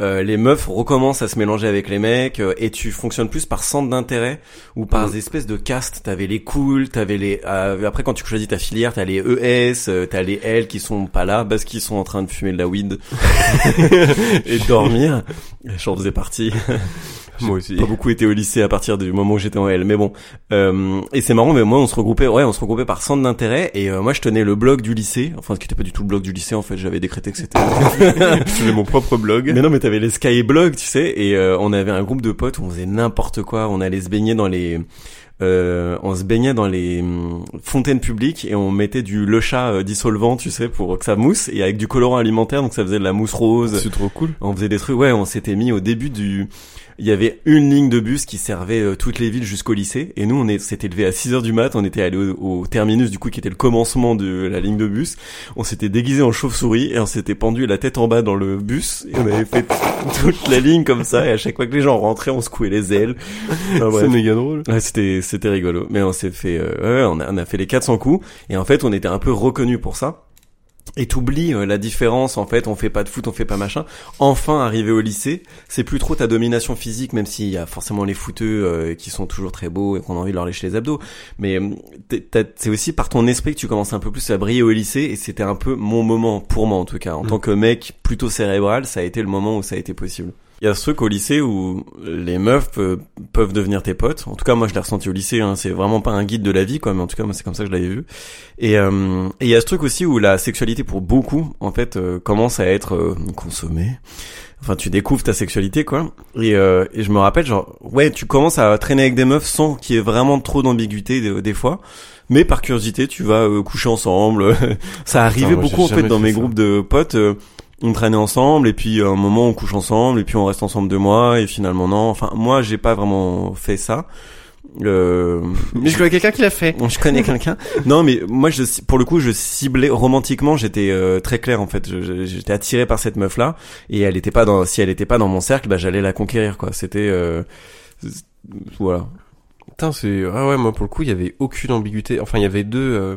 Euh, les meufs recommencent à se mélanger avec les mecs, euh, et tu fonctionnes plus par centre d'intérêt ou par espèces de castes. T'avais les cools, t'avais les. euh, après, quand tu choisis ta filière, t'as les ES, euh, t'as les L qui sont pas là parce qu'ils sont en train de fumer de la weed [laughs] [laughs] et de dormir. J'en faisais partie Moi aussi. pas beaucoup été au lycée à partir du moment où j'étais en L, mais bon. Euh, et c'est marrant, mais moi on se regroupait, ouais, on se regroupait par centre d'intérêt. Et euh, moi je tenais le blog du lycée, enfin ce qui était pas du tout le blog du lycée en fait. J'avais décrété que c'était. [laughs] Je faisais mon propre blog. mais non, mais t'avais les skyblogs, tu sais. Et euh, on avait un groupe de potes où on faisait n'importe quoi. On allait se baigner dans les. Euh, on se baignait dans les hum, fontaines publiques et on mettait du le chat euh, dissolvant, tu sais, pour que ça mousse et avec du colorant alimentaire, donc ça faisait de la mousse rose. C'est trop cool. On faisait des trucs, ouais, on s'était mis au début du... Il y avait une ligne de bus qui servait euh, toutes les villes jusqu'au lycée, et nous, on s'était levé à 6 heures du mat, on était allé au, au terminus, du coup, qui était le commencement de la ligne de bus. On s'était déguisé en chauve-souris, et on s'était pendu la tête en bas dans le bus, et on avait fait toute la ligne comme ça, et à chaque fois que les gens rentraient, on secouait les ailes. Enfin. C'est méga drôle. Ouais, c'était c'était rigolo. Mais on s'est fait euh, ouais, on a on a fait les 400 coups et en fait, on était un peu reconnus pour ça. Et t'oublies euh, la différence en fait, on fait pas de foot, on fait pas machin. Enfin arrivé au lycée, c'est plus trop ta domination physique même s'il y a forcément les footeux euh, qui sont toujours très beaux et qu'on a envie de leur lécher les abdos, mais t'as- c'est aussi par ton esprit que tu commences un peu plus à briller au lycée et c'était un peu mon moment pour moi en tout cas en Mm. tant que mec plutôt cérébral, ça a été le moment où ça a été possible. Il y a ce truc au lycée où les meufs euh, peuvent devenir tes potes. En tout cas, moi, je l'ai ressenti au lycée. Hein. C'est vraiment pas un guide de la vie, quoi. Mais en tout cas, moi, c'est comme ça que je l'avais vu. Et euh, et il y a ce truc aussi où la sexualité, pour beaucoup, en fait, euh, commence à être euh, consommée. Enfin, tu découvres ta sexualité, quoi. Et, euh, et je me rappelle, genre, ouais, tu commences à traîner avec des meufs sans qu'il y ait vraiment trop d'ambiguïté des, des fois. Mais par curiosité, tu vas euh, coucher ensemble. [laughs] ça arrivait beaucoup, en fait, dans mes ça. groupes de potes. euh, on traînait ensemble et puis à un moment on couche ensemble et puis on reste ensemble deux mois et finalement non. Enfin moi j'ai pas vraiment fait ça. Euh, [laughs] Mais je connais quelqu'un qui l'a fait. Bon, je connais [laughs] quelqu'un. Non, mais moi, je, pour le coup, je ciblais romantiquement. J'étais euh, très clair en fait. J'étais attiré par cette meuf là, et elle était pas dans. Si elle était pas dans mon cercle, bah j'allais la conquérir quoi. C'était euh, voilà. Putain, c'est ah ouais, moi pour le coup, il y avait aucune ambiguïté. Enfin, il y avait deux euh,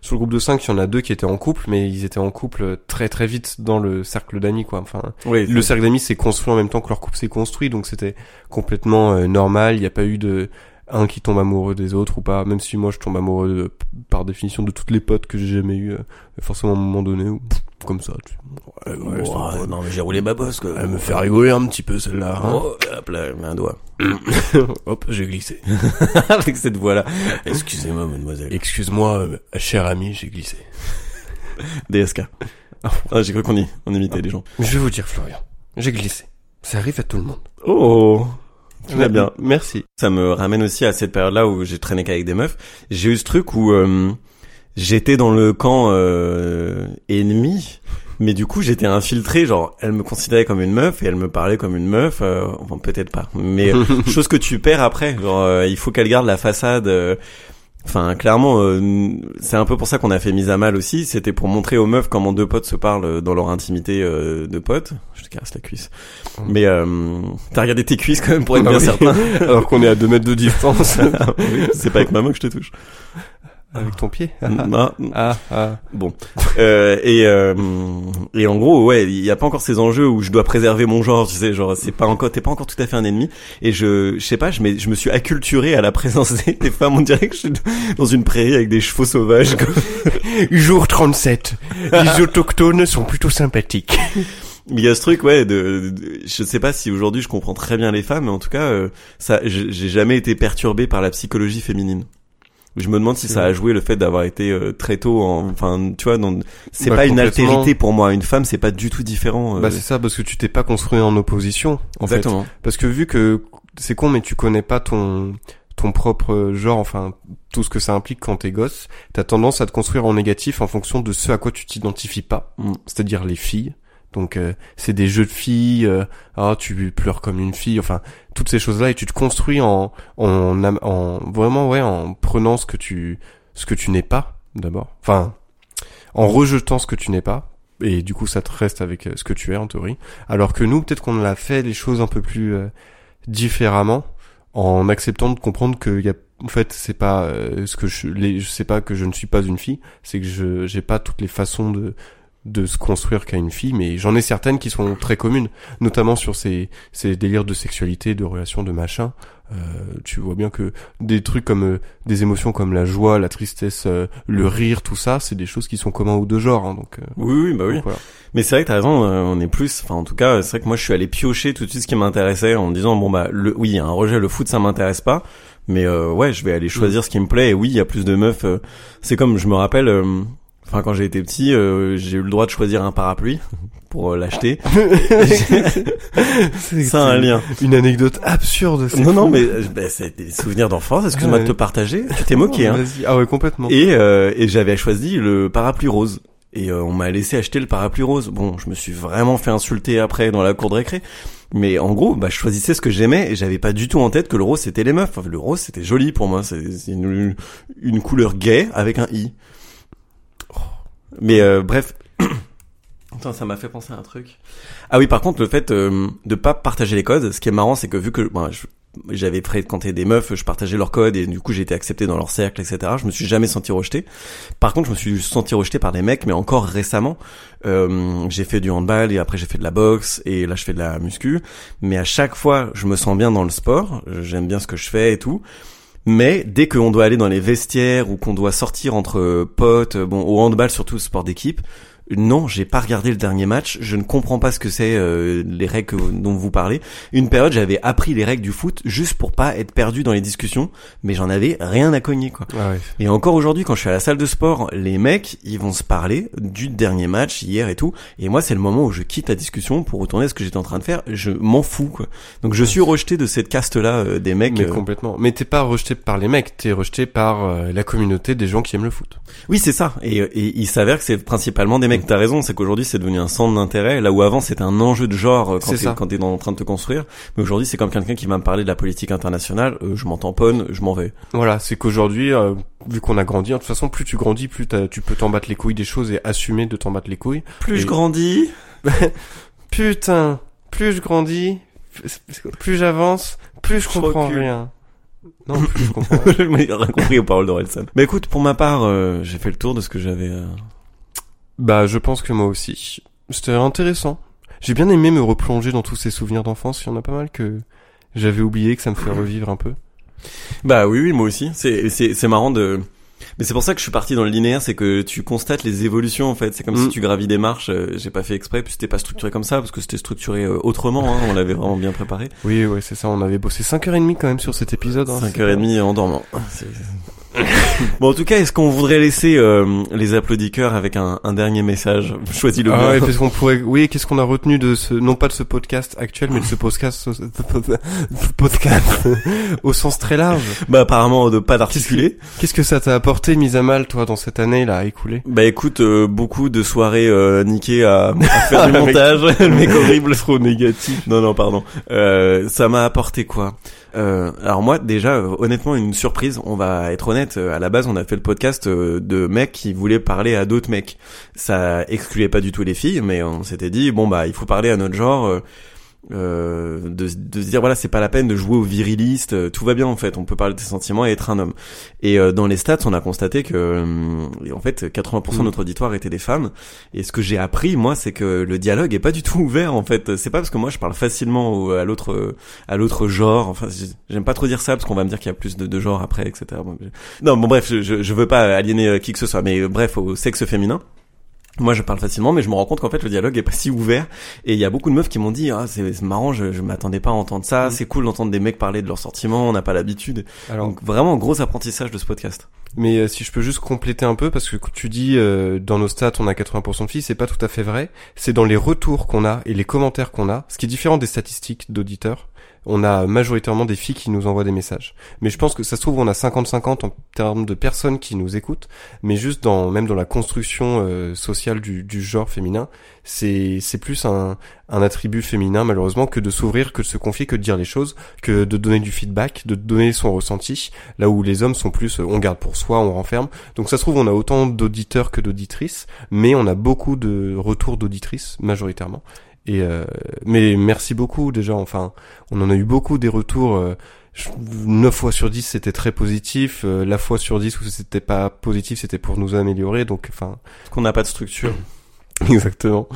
sur le groupe de 5, il y en a deux qui étaient en couple, mais ils étaient en couple très très vite dans le cercle d'amis quoi. Enfin, Oui. le cercle d'amis s'est construit en même temps que leur couple s'est construit, donc c'était complètement euh, normal. Il n'y a pas eu de un qui tombe amoureux des autres ou pas. Même si moi je tombe amoureux de- par définition de toutes les potes que j'ai jamais eu, euh, forcément à un moment donné, ou comme ça. Tu... Ouais, ouais, pote. non, mais j'ai roulé ma bosse quoi. Elle me fait rigoler un petit peu celle-là. hein. Oh, hop là, un doigt. [laughs] Hop, j'ai glissé. [laughs] Avec cette voix là. [laughs] Excusez-moi, mademoiselle. Excuse-moi, euh, cher ami, j'ai glissé. DSK. Ah, j'ai cru qu'on y, on imitait les gens. Je vais vous dire, Florian, j'ai glissé. Ça arrive à tout le monde. Oh. Très bien. Merci. Ça me ramène aussi à cette période-là où j'ai traîné qu'avec des meufs. J'ai eu ce truc où euh, j'étais dans le camp euh, ennemi, Mais du coup, j'étais infiltré, genre, elle me considérait comme une meuf et elle me parlait comme une meuf, euh, enfin peut-être pas, mais euh, [laughs] chose que tu perds après, genre, euh, il faut qu'elle garde la façade. euh, Enfin, clairement, euh, c'est un peu pour ça qu'on a fait mise à mal aussi. C'était pour montrer aux meufs comment deux potes se parlent dans leur intimité euh, de potes. Je te caresse la cuisse. Mais euh, t'as regardé tes cuisses quand même pour être Ah bien oui. certain. [laughs] Alors qu'on est à 2 mètres de distance. [laughs] c'est pas avec ma main que je te touche. Avec ton pied. Non, Ah, ah. Bon. Euh, et, euh, et en gros, ouais, il y a pas encore ces enjeux où je dois préserver mon genre, tu sais, genre c'est pas encore, t'es pas encore tout à fait un ennemi. Et je, je sais pas, je, je me suis acculturé à la présence des, des femmes. On dirait que je suis dans une prairie avec des chevaux sauvages. [laughs] Jour 37. Les autochtones sont plutôt sympathiques. Mais il y a ce truc, ouais, de, de- je sais pas si aujourd'hui je comprends très bien les femmes, mais en tout cas, euh, ça, j'ai jamais été perturbé par la psychologie féminine. Je me demande si ça a joué le fait d'avoir été euh, très tôt, en, enfin, tu vois, dans- c'est Bah, pas une altérité pour moi. Une femme, c'est pas du tout différent. euh, Bah c'est ça, parce que tu t'es pas construit en opposition, en fait. exactement. Parce que vu que c'est con, mais tu connais pas ton ton propre genre, enfin tout ce que ça implique quand t'es gosse, t'as tendance à te construire en négatif en fonction de ce à quoi tu t'identifies pas, Mm. c'est-à-dire les filles. Donc euh, c'est des jeux de filles, euh, ah tu pleures comme une fille, enfin toutes ces choses-là et tu te construis en en, en vraiment ouais en prenant ce que tu ce que tu n'es pas d'abord, enfin en rejetant ce que tu n'es pas et du coup ça te reste avec euh, ce que tu es en théorie. Alors que nous peut-être qu'on a fait les choses un peu plus euh, différemment en acceptant de comprendre que y a en fait c'est pas euh, ce que je les je sais pas que je ne suis pas une fille c'est que je j'ai pas toutes les façons de de se construire qu'à une fille mais j'en ai certaines qui sont très communes notamment sur ces ces délires de sexualité de relations de machin euh, tu vois bien que des trucs comme euh, des émotions comme la joie la tristesse euh, le rire tout ça c'est des choses qui sont communs aux deux genres hein, donc, euh, Oui, oui, bah oui. donc voilà. Mais c'est vrai que t'as raison, euh, on est plus, enfin en tout cas, c'est vrai que moi je suis allé piocher tout de suite ce qui m'intéressait en me disant bon bah le, oui, il y a un rejet, le foot ça m'intéresse pas, mais euh, ouais, je vais aller choisir ce qui me plaît. Et oui, il y a plus de meufs. c'est comme je me rappelle, enfin quand j'ai été petit, euh, j'ai eu le droit de choisir un parapluie [laughs] pour euh, l'acheter. [laughs] c'est C'est un lien. une anecdote absurde c'est Non, non, fou. mais euh, bah, c'est des souvenirs d'enfance. Excuse-moi Ouais. de te partager. Tu t'es moqué, hein. Ah ouais complètement Et, euh, et j'avais choisi le parapluie rose. Et euh, on m'a laissé acheter le parapluie rose. Bon, je me suis vraiment fait insulter après dans la cour de récré. Mais en gros, bah, je choisissais ce que j'aimais et j'avais pas du tout en tête que le rose c'était les meufs. Enfin, le rose c'était joli pour moi. C'est c'est une, une couleur gay avec un i. Mais euh, bref. [coughs] Attends, ça m'a fait penser à un truc. Ah oui, par contre, le fait euh, de pas partager les codes, ce qui est marrant, c'est que vu que bon, j'avais fréquenté des meufs, je partageais leurs codes et du coup j'ai été accepté dans leur cercle, etc. Je me suis jamais senti rejeté. Par contre, je me suis senti rejeté par des mecs, mais encore récemment. Euh, j'ai fait du handball et après j'ai fait de la boxe et là je fais de la muscu. Mais à chaque fois, je me sens bien dans le sport. J'aime bien ce que je fais et tout. Mais dès qu'on doit aller dans les vestiaires ou qu'on doit sortir entre potes, bon au handball surtout sport d'équipe, non, j'ai pas regardé le dernier match. Je ne comprends pas ce que c'est euh, les règles que- dont vous parlez. Une période, j'avais appris les règles du foot juste pour pas être perdu dans les discussions, mais j'en avais rien à cogner quoi. Ah ouais. Et encore aujourd'hui, quand je suis à la salle de sport, les mecs, ils vont se parler du dernier match hier et tout. Et moi, c'est le moment où je quitte la discussion pour retourner à ce que j'étais en train de faire. Je m'en fous quoi. Donc je suis rejeté de cette caste-là euh, des mecs. Mais euh, complètement. Mais t'es pas rejeté par les mecs, t'es rejeté par euh, la communauté des gens qui aiment le foot. Oui, c'est ça. Et, et il s'avère que c'est principalement des mecs. T'as raison, c'est qu'aujourd'hui c'est devenu un centre d'intérêt, là où avant c'était un enjeu de genre euh, quand t'es quand t'es en train de te construire. Mais aujourd'hui c'est comme quelqu'un qui va me parler de la politique internationale. euh, je m'en tamponne, je m'en vais. Voilà, c'est qu'aujourd'hui, euh, vu qu'on a grandi, de toute façon, plus tu grandis, plus tu peux t'en battre les couilles des choses et assumer de t'en battre les couilles. Plus Et- je grandis, [laughs] Putain, plus je grandis, plus j'avance, plus je Je comprends recule. rien. Non, plus je [laughs] comprends rien. je rien compris aux paroles d'Orelsan. Mais écoute, pour ma part, euh, j'ai fait le tour de ce que j'avais. Bah, je pense que moi aussi. C'était intéressant. J'ai bien aimé me replonger dans tous ces souvenirs d'enfance. Il y en a pas mal que j'avais oublié, que ça me fait revivre un peu. Bah oui, oui, moi aussi. C'est c'est c'est marrant de. Mais c'est pour ça que je suis parti dans le linéaire, c'est que tu constates les évolutions en fait. C'est comme Mm. si tu gravis des marches. euh, J'ai pas fait exprès, puis c'était pas structuré comme ça parce que c'était structuré euh, autrement. Hein, on l'avait vraiment bien préparé. Oui, ouais, c'est ça. On avait bossé 5h30 quand même sur cet épisode. hein. Cinq C'est heures et pas- demie en dormant. C'est- bon, en tout cas, est-ce qu'on voudrait laisser euh, les applaudisseurs avec un, un dernier message Choisis le Ah ouais, parce qu'on pourrait, oui, qu'est-ce qu'on a retenu de ce, non pas de ce podcast actuel, mais de ce podcast, ce podcast, [laughs] au sens très large. Bah apparemment de pas d'articuler. Qu'est-ce que ça t'a apporté, mise à mal, toi, dans cette année, là, écoulée? Bah écoute, euh, beaucoup de soirées euh, niquées à, à faire du [laughs] montage, [laughs] mec horrible. Trop négatif. Non non pardon. Euh, ça m'a apporté quoi? Euh, Alors moi déjà euh, honnêtement une surprise. On va être honnête. euh, à la base on a fait le podcast euh, de mecs qui voulaient parler à d'autres mecs. Ça excluait pas du tout les filles, mais on s'était dit bon bah il faut parler à notre genre. Euh, de, de se dire voilà c'est pas la peine de jouer au viriliste euh, tout va bien en fait. On peut parler de ses sentiments et être un homme. Et euh, dans les stats on a constaté que euh, en fait 80% de Mm. notre auditoire étaient des femmes. Et ce que j'ai appris moi c'est que le dialogue est pas du tout [laughs] ouvert en fait. C'est pas parce que moi je parle facilement au- à l'autre à l'autre genre. Enfin j'aime pas trop dire ça parce qu'on va me dire qu'il y a plus de, de genres après etc Bon, non bon bref je, je, je veux pas aliéner euh, qui que ce soit. Mais euh, bref au sexe féminin moi, je parle facilement, mais je me rends compte qu'en fait, le dialogue est pas si ouvert. Et il y a beaucoup de meufs qui m'ont dit, ah, c'est marrant, je, je m'attendais pas à entendre ça. Mm. C'est cool d'entendre des mecs parler de leurs sentiments. On n'a pas l'habitude. Donc, vraiment, gros apprentissage de ce podcast. Mais euh, si je peux juste compléter un peu, parce que tu dis euh, dans nos stats on a 80% de filles, c'est pas tout à fait vrai. C'est dans les retours qu'on a et les commentaires qu'on a, ce qui est différent des statistiques d'auditeurs. On a majoritairement des filles qui nous envoient des messages. Mais je pense que ça se trouve on a 50-50 en termes de personnes qui nous écoutent, mais juste dans même dans la construction euh, sociale du, du genre féminin, c'est c'est plus un, un attribut féminin malheureusement que de s'ouvrir, que de se confier, que de dire les choses, que de donner du feedback, de donner son ressenti. Là où les hommes sont plus, euh, on garde pour soi, on renferme. Donc ça se trouve, on a autant d'auditeurs que d'auditrices, mais on a beaucoup de retours d'auditrices majoritairement. Et euh, mais merci beaucoup déjà. Enfin, on en a eu beaucoup des retours. Euh, je- 9 fois sur 10 c'était très positif. euh, la fois sur 10 où c'était pas positif, c'était pour nous améliorer. Donc enfin, qu'on n'a pas de structure. [laughs] Exactement.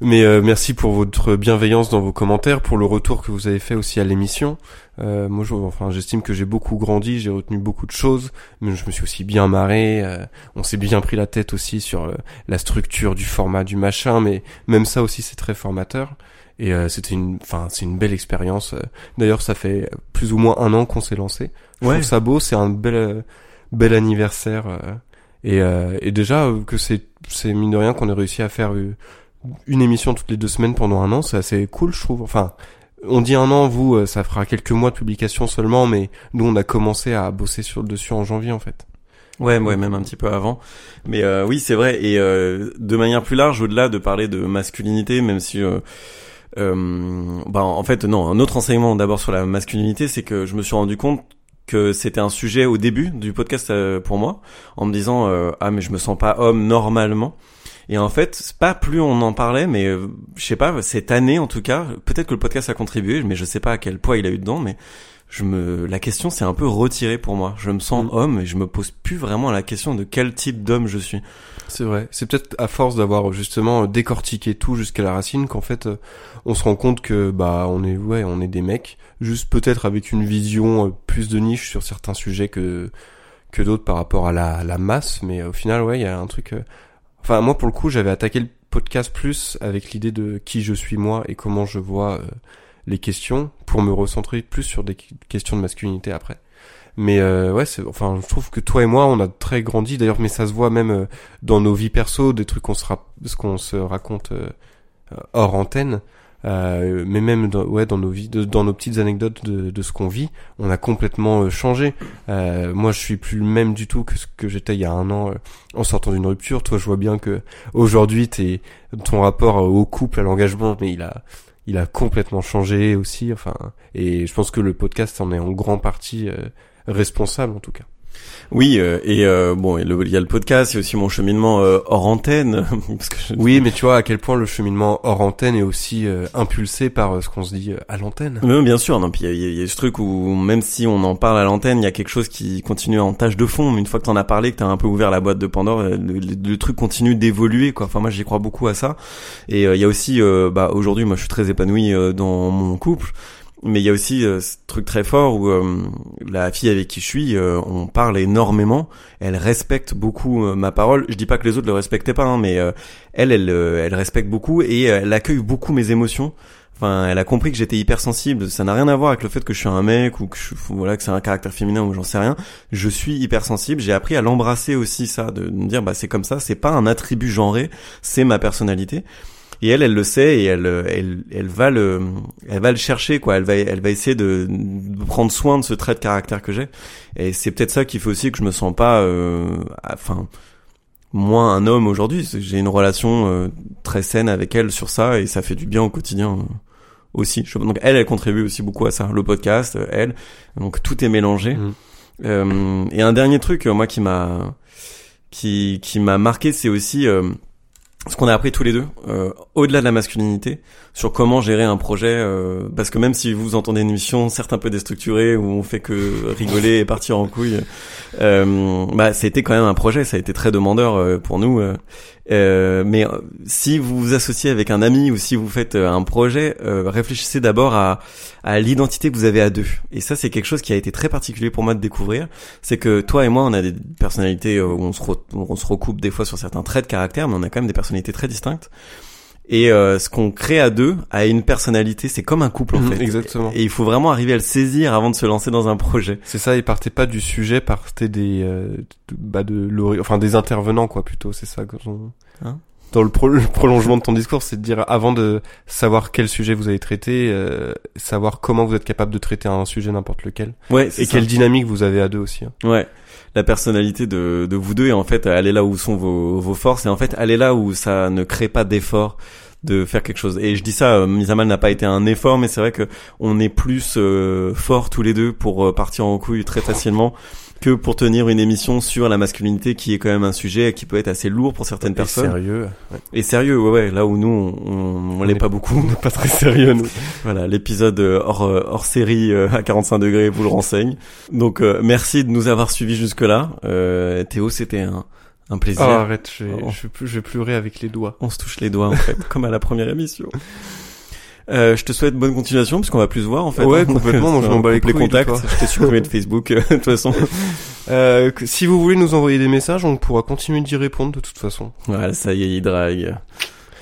Mais euh, merci pour votre bienveillance dans vos commentaires, pour le retour que vous avez fait aussi à l'émission. Euh, moi, je, enfin, j'estime que j'ai beaucoup grandi, j'ai retenu beaucoup de choses, mais je me suis aussi bien marré. euh, on s'est bien pris la tête aussi sur euh, la structure du format du machin, mais même ça aussi c'est très formateur. Et euh, c'était une, enfin, c'est une belle expérience. euh. D'ailleurs, ça fait plus ou moins un an qu'on s'est lancé. Je Ouais. trouve ça beau, c'est un bel, euh, bel anniversaire. Et, euh, et déjà euh, que c'est, c'est mine de rien qu'on ait réussi à faire euh, une émission toutes les deux semaines pendant un an, c'est assez cool, je trouve. Enfin, on dit un an, vous, euh, ça fera quelques mois de publication seulement, mais nous, on a commencé à bosser sur le dessus en janvier, en fait. Ouais, ouais, même un petit peu avant. Mais euh, oui, c'est vrai. Et euh, de manière plus large, au-delà de parler de masculinité, même si, euh, euh, bah, en fait, non, un autre enseignement d'abord sur la masculinité, c'est que je me suis rendu compte que c'était un sujet au début du podcast euh, pour moi, en me disant euh, ah mais je me sens pas homme normalement. Et en fait, pas plus on en parlait, mais euh, je sais pas, cette année en tout cas, peut-être que le podcast a contribué, mais je sais pas à quel poids il a eu dedans, mais je me, la question s'est un peu retirée pour moi. Je me sens Mm. homme et je me pose plus vraiment la question de quel type d'homme je suis. C'est vrai. C'est peut-être à force d'avoir justement décortiqué tout jusqu'à la racine qu'en fait, euh, on se rend compte que bah on est ouais, on est des mecs, juste peut-être avec une vision euh, plus de niche sur certains sujets que que d'autres par rapport à la, la masse. Mais au final, ouais, il y a un truc. euh, Enfin, moi pour le coup, j'avais attaqué le podcast plus avec l'idée de qui je suis moi et comment je vois euh, les questions pour me recentrer plus sur des questions de masculinité après. Mais euh, ouais, enfin, je trouve que toi et moi, on a très grandi. D'ailleurs, mais ça se voit même euh, dans nos vies perso, des trucs qu'on se, se raconte euh, hors antenne. Euh, mais même dans, ouais, dans nos vies, dans nos petites anecdotes de, ce qu'on vit, on a complètement euh, changé. Moi, je suis plus le même du tout que ce que j'étais il y a un an en sortant d'une rupture. Toi, je vois bien que aujourd'hui, t'es, ton rapport au couple, à l'engagement, mais il a, il a complètement changé aussi. Enfin, et je pense que le podcast en est en grand partie euh, responsable en tout cas. Oui, euh, et euh, bon, et le- il y a le podcast, il y a aussi mon cheminement euh, hors antenne, [laughs] parce que je- Oui, mais tu vois à quel point le cheminement hors antenne est aussi euh, impulsé par euh, ce qu'on se dit euh, à l'antenne. Mais bien sûr, non, puis il y y, a- il y a ce truc où même si on en parle à l'antenne, il y a quelque chose qui continue en tâche de fond. Mais une fois que t'en as parlé, que t'as un peu ouvert la boîte de Pandore, le, le- le truc continue d'évoluer, quoi. Enfin, moi, j'y crois beaucoup à ça. Et euh, il y a aussi, euh, bah, aujourd'hui, moi, je suis très épanoui euh, dans mon couple. Mais il y a aussi euh, ce truc très fort où euh, la fille avec qui je suis, euh, on parle énormément. Elle respecte beaucoup euh, ma parole. Je dis pas que les autres le respectaient pas, hein, mais euh, elle, elle, euh, elle respecte beaucoup et elle accueille beaucoup mes émotions. Enfin, elle a compris que j'étais hypersensible. Ça n'a rien à voir avec le fait que je suis un mec ou que je, voilà que c'est un caractère féminin ou j'en sais rien. Je suis hypersensible. J'ai appris à l'embrasser aussi ça, de me dire bah c'est comme ça. C'est pas un attribut genré, c'est ma personnalité. Et elle, elle le sait et elle, elle, elle va le, elle va le chercher quoi. Elle va, elle va essayer de, de prendre soin de ce trait de caractère que j'ai. Et c'est peut-être ça qui fait aussi que je me sens pas, euh, enfin, moins un homme aujourd'hui. J'ai une relation euh, très saine avec elle sur ça et ça fait du bien au quotidien euh, aussi. Je- donc elle, elle contribue aussi beaucoup à ça. Le podcast, euh, elle. Donc tout est mélangé. Mhm. Euh, et un dernier truc, moi qui m'a qui qui m'a marqué, c'est aussi euh, ce qu'on a appris tous les deux, euh, au-delà de la masculinité, sur comment gérer un projet. euh, parce que même si vous entendez une émission, certes un peu déstructurée, où on fait que rigoler et partir en couille, euh, bah c'était quand même un projet. Ça a été très demandeur euh, pour nous. euh. Euh, mais euh, si vous vous associez avec un ami ou si vous faites un projet, réfléchissez d'abord à, à l'identité que vous avez à deux. Et ça, c'est quelque chose qui a été très particulier pour moi de découvrir. C'est que toi et moi, on a des personnalités où on se, on se recoupe des fois sur certains traits de caractère, mais on a quand même des personnalités très distinctes. Et euh, ce qu'on crée à deux a une personnalité, c'est comme un couple en Mhm, fait. exactement. Et il faut vraiment arriver à le saisir avant de se lancer dans un projet. C'est ça, il partait pas du sujet, partait des, euh, de, bah de enfin des intervenants quoi plutôt. C'est ça. Quand on... Hein? Dans le, pro- le prolongement de ton discours, c'est de dire avant de savoir quel sujet vous allez traiter, euh, savoir comment vous êtes capable de traiter un sujet n'importe lequel, Ouais, et ça. quelle dynamique vous avez à deux aussi. hein. Ouais, la personnalité de, de vous deux et en fait aller là où sont vos, vos forces et en fait aller là où ça ne crée pas d'effort de faire quelque chose. Et je dis ça, euh, mise à mal n'a pas été un effort, mais c'est vrai que on est plus euh, forts tous les deux pour euh, partir en couille très facilement que pour tenir une émission sur la masculinité qui est quand même un sujet qui peut être assez lourd pour certaines Et personnes. Sérieux. ouais. Et sérieux, ouais, ouais, là où nous on, on, on l'est est- pas beaucoup. On n'est pas très sérieux nous. Voilà, l'épisode euh, hors, euh, hors série euh, à 45 degrés vous le renseigne. Donc euh, merci de nous avoir suivis jusque-là. Euh, Théo, c'était un, un plaisir. Ah, arrête, je vais, Oh. je, vais pleurer avec les doigts. On se touche les doigts en fait, [laughs] comme à la première émission. Euh, je te souhaite bonne continuation puisqu'on va plus se voir en fait. Ouais, hein. complètement, [laughs] moi, je m'en bats les couilles contacts. Je t'ai supprimé de Facebook euh, [laughs] de toute façon. Euh, si vous voulez nous envoyer des messages, on pourra continuer d'y répondre de toute façon. Voilà, ça y est, il drague.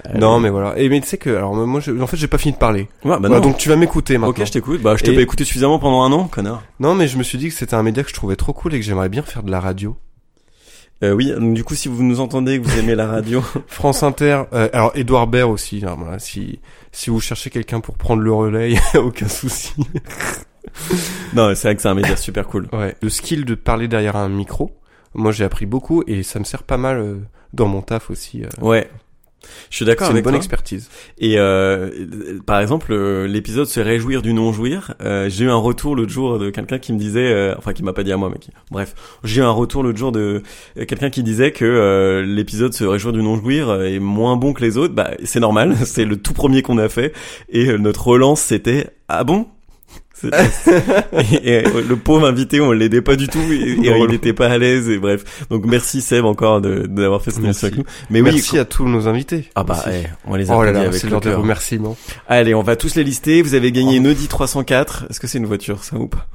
Euh, Non, mais voilà. Et mais tu sais que, alors moi, je, en fait, j'ai pas fini de parler. Ouais, bah Voilà, non. donc tu vas m'écouter maintenant. Ok, je t'écoute. Bah, je t'ai Et- pas écouté suffisamment pendant un an, connard. Non, mais je me suis dit que c'était un média que je trouvais trop cool et que j'aimerais bien faire de la radio. Euh, oui, donc, du coup, si vous nous entendez, que vous aimez la radio, [laughs] France Inter, euh, alors Edouard Baird aussi. alors voilà, si si vous cherchez quelqu'un pour prendre le relais, y [laughs] a aucun souci. [laughs] non, c'est vrai que c'est un média super cool. Ouais. Le skill de parler derrière un micro, moi j'ai appris beaucoup et ça me sert pas mal euh, dans mon taf aussi. euh. Ouais. Je suis d'accord C'est une avec bonne toi. expertise. Et euh, par exemple, euh, l'épisode se réjouir du non jouir. euh, j'ai eu un retour l'autre jour de quelqu'un qui me disait, euh, enfin qui m'a pas dit à moi, mais qui, bref, j'ai eu un retour l'autre jour de euh, quelqu'un qui disait que euh, l'épisode se réjouir du non jouir est moins bon que les autres. Bah c'est normal, [laughs] c'est le tout premier qu'on a fait et notre relance c'était ah bon? [laughs] Et, et, euh, le pauvre invité, on l'aidait pas du tout et, et il n'était pas à l'aise et bref. Donc merci Seb encore de d'avoir fait cette Merci. émission avec nous. Mais oui, Merci à tous nos invités. ah bah, eh, on les Oh là là, avec c'est le l'heure des cœur. remerciements. Allez, on va tous les lister. Vous avez gagné une Audi 304. Est-ce que c'est une voiture, ça ou pas?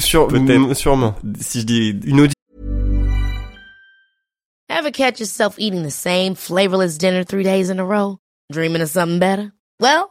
Sur, Peut-être. sûrement. Si je dis Une Audi. Ever catch yourself eating the same flavorless dinner three days in a row? Dreaming of something better? Well,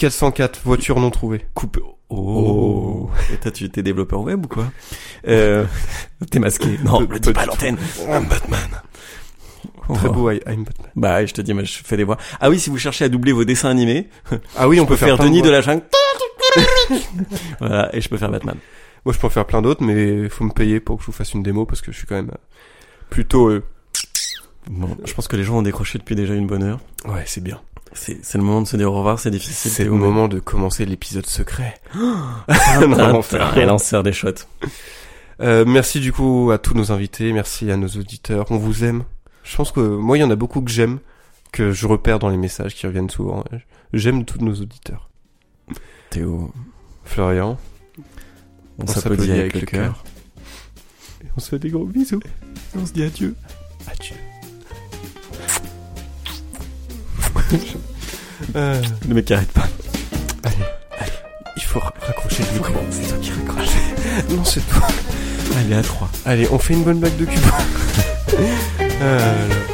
404, voiture non trouvée. coupe. Oh. Et toi, tu t'es développeur web ou quoi? Euh, T'es masqué. Non, le dis pas l'antenne. I'm Batman. Très Oh. beau, I- I'm Batman. Bah, je te dis, moi, je fais des voix. Ah oui, si vous cherchez à doubler vos dessins animés, [laughs] Ah oui, on peut faire plein Denis de la jungle. voilà, et je peux faire Batman. Moi, je peux en faire plein d'autres, mais faut me payer pour que je vous fasse une démo parce que je suis quand même euh, plutôt. euh, Bon, je pense que les gens ont décroché depuis déjà une bonne heure. Ouais, c'est bien. C'est, le moment de se dire au revoir, c'est difficile. C'est le moment de commencer l'épisode secret. Tintin, [gasps] [laughs] Non, on en sert des shots. Euh, merci du coup à tous nos invités, merci à nos auditeurs. On vous aime. Je pense que moi, il y en a beaucoup que j'aime, que je repère dans les messages qui reviennent souvent. J'aime tous nos auditeurs. Théo, Florian. On s'applaudit avec le cœur. Et on se fait des gros bisous. Et on se dit adieu. Adieu. Euh, Le mec arrête pas. allez, allez. Il faut ra- raccrocher le micro. C'est toi qui raccroche. [laughs] Non, c'est toi. Allez, à 3. Allez, on fait une bonne blague de cul. Là. [laughs]